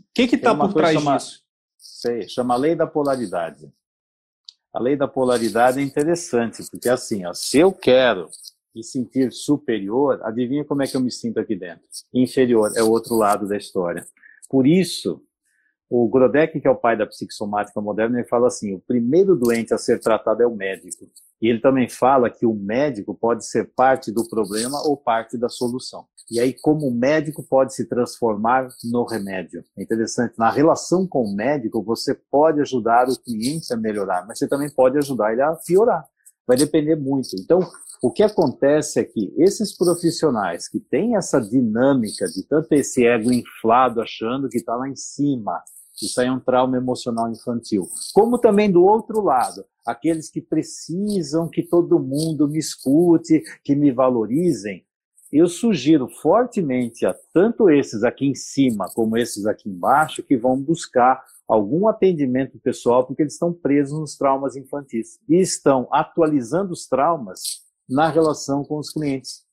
o que está por trás chama, disso? Sei, chama lei da polaridade. A lei da polaridade é interessante, porque assim, ó, se eu quero me sentir superior, adivinha como é que eu me sinto aqui dentro? Inferior, é o outro lado da história. Por isso, o Grodek, que é o pai da psicossomática moderna, ele fala assim: o primeiro doente a ser tratado é o médico. E ele também fala que o médico pode ser parte do problema ou parte da solução. E aí, como o médico pode se transformar no remédio. É interessante, na relação com o médico, você pode ajudar o cliente a melhorar, mas você também pode ajudar ele a piorar. Vai depender muito. Então, o que acontece é que esses profissionais que têm essa dinâmica de tanto esse ego inflado achando que está lá em cima, isso aí é um trauma emocional infantil. Como também do outro lado, aqueles que precisam que todo mundo me escute, que me valorizem, eu sugiro fortemente a tanto esses aqui em cima como esses aqui embaixo que vão buscar algum atendimento pessoal porque eles estão presos nos traumas infantis e estão atualizando os traumas na relação com os clientes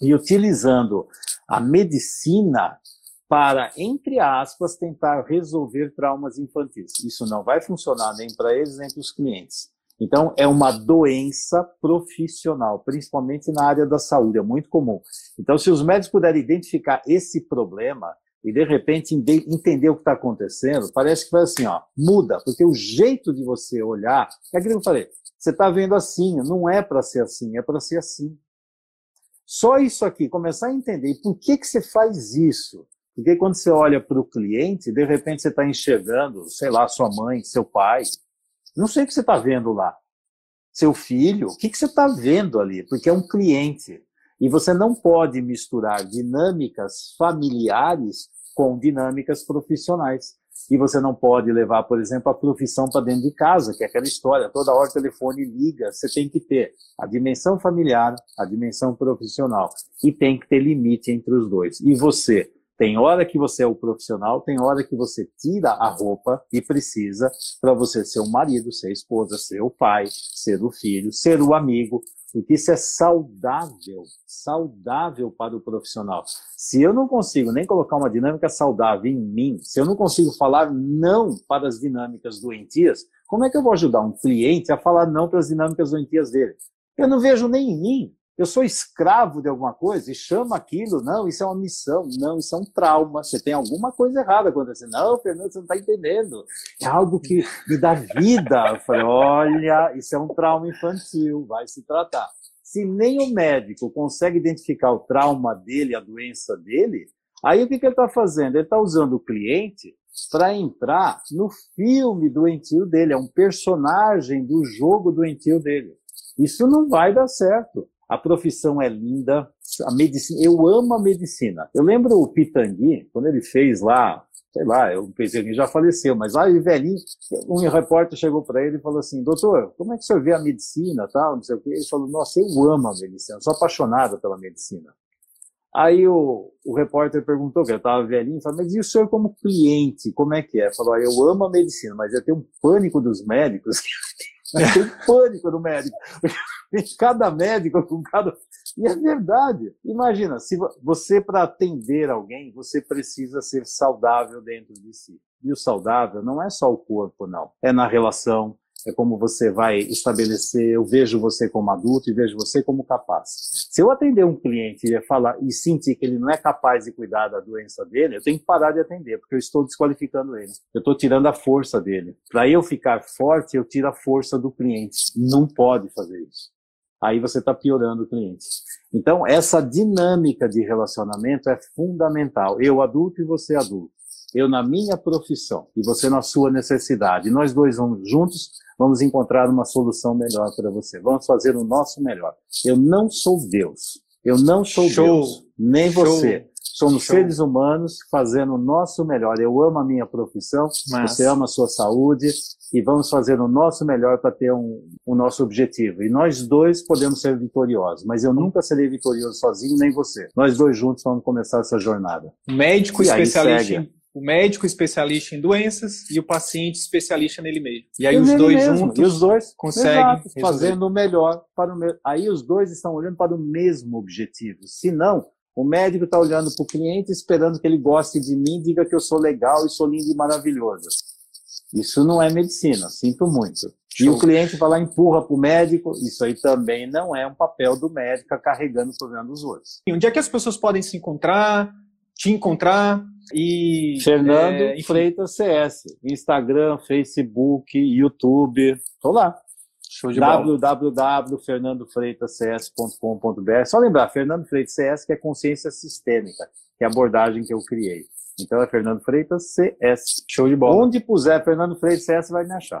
e utilizando a medicina para, entre aspas, tentar resolver traumas infantis. Isso não vai funcionar nem para eles, nem para os clientes. Então, é uma doença profissional, principalmente na área da saúde, é muito comum. Então, se os médicos puderem identificar esse problema e, de repente, entender o que está acontecendo, parece que vai assim, ó, muda, porque o jeito de você olhar, é aquilo que eu falei, você está vendo assim, não é para ser assim, é para ser assim. Só isso aqui, começar a entender, e por que, que você faz isso? Porque quando você olha para o cliente, de repente você está enxergando, sei lá, sua mãe, seu pai. Não sei o que você está vendo lá. Seu filho, o que, que você está vendo ali? Porque é um cliente. E você não pode misturar dinâmicas familiares com dinâmicas profissionais. E você não pode levar, por exemplo, a profissão para dentro de casa, que é aquela história, toda hora o telefone liga, você tem que ter a dimensão familiar, a dimensão profissional, e tem que ter limite entre os dois. E você tem hora que você é o profissional, tem hora que você tira a roupa e precisa para você ser o marido, ser a esposa, ser o pai, ser o filho, ser o amigo, porque isso é saudável, saudável para o profissional. Se eu não consigo nem colocar uma dinâmica saudável em mim, se eu não consigo falar não para as dinâmicas doentias, como é que eu vou ajudar um cliente a falar não para as dinâmicas doentias dele? Eu não vejo nem em mim eu sou escravo de alguma coisa e chama aquilo, não, isso é uma missão, não, isso é um trauma, você tem alguma coisa errada acontecendo. Não, Fernando, você não está entendendo. É algo que me dá vida. Eu falei, olha, isso é um trauma infantil, vai se tratar. Se nem o médico consegue identificar o trauma dele, a doença dele, aí o que, que ele está fazendo? Ele está usando o cliente para entrar no filme doentio dele, é um personagem do jogo doentio dele. Isso não vai dar certo a profissão é linda, a medicina, eu amo a medicina. Eu lembro o Pitangui, quando ele fez lá, sei lá, eu pensei que já faleceu, mas lá ele velhinho, um repórter chegou para ele e falou assim, doutor, como é que o senhor vê a medicina, tal, não sei o quê? Ele falou, nossa, eu amo a medicina, sou apaixonado pela medicina. Aí o, o repórter perguntou, que eu estava velhinho, falou, mas e o senhor como cliente, como é que é? Falou, eu amo a medicina, mas eu tenho um pânico dos médicos, eu tenho pânico do médico. cada médico com cada. E é verdade. Imagina, se você, para atender alguém, você precisa ser saudável dentro de si. E o saudável não é só o corpo, não. É na relação, é como você vai estabelecer, eu vejo você como adulto e vejo você como capaz. Se eu atender um cliente e falar e sentir que ele não é capaz de cuidar da doença dele, eu tenho que parar de atender, porque eu estou desqualificando ele. Eu estou tirando a força dele. Para eu ficar forte, eu tiro a força do cliente. Não pode fazer isso aí você está piorando o cliente. Então, essa dinâmica de relacionamento é fundamental. Eu adulto e você adulto. Eu na minha profissão e você na sua necessidade. Nós dois vamos juntos, vamos encontrar uma solução melhor para você. Vamos fazer o nosso melhor. Eu não sou Deus. Eu não sou Show. Deus. Nem Show. você. Somos Show. seres humanos fazendo o nosso melhor. Eu amo a minha profissão, Mas... você ama a sua saúde e vamos fazer o nosso melhor para ter um, o nosso objetivo. E nós dois podemos ser vitoriosos, mas eu nunca serei vitorioso sozinho, nem você. Nós dois juntos vamos começar essa jornada. Médico e especialista o médico especialista em doenças e o paciente especialista nele mesmo. E aí e os dois mesmo. juntos e os dois conseguem fazendo o melhor para o aí os dois estão olhando para o mesmo objetivo. Se não, o médico está olhando para o cliente esperando que ele goste de mim, diga que eu sou legal e sou lindo e maravilhoso. Isso não é medicina, sinto muito. E o cliente vai lá empurra para o médico, isso aí também não é um papel do médico carregando o problema dos outros. E onde é que as pessoas podem se encontrar, te encontrar e... Fernando é, Freitas CS, Instagram, Facebook, YouTube, estou lá www.fernandofreitascs.com.br. Só lembrar, Fernando Freitas CS, que é consciência sistêmica, que é a abordagem que eu criei. Então é Fernando Freitas CS. Show de bola. Onde puser Fernando Freitas CS, vai me achar.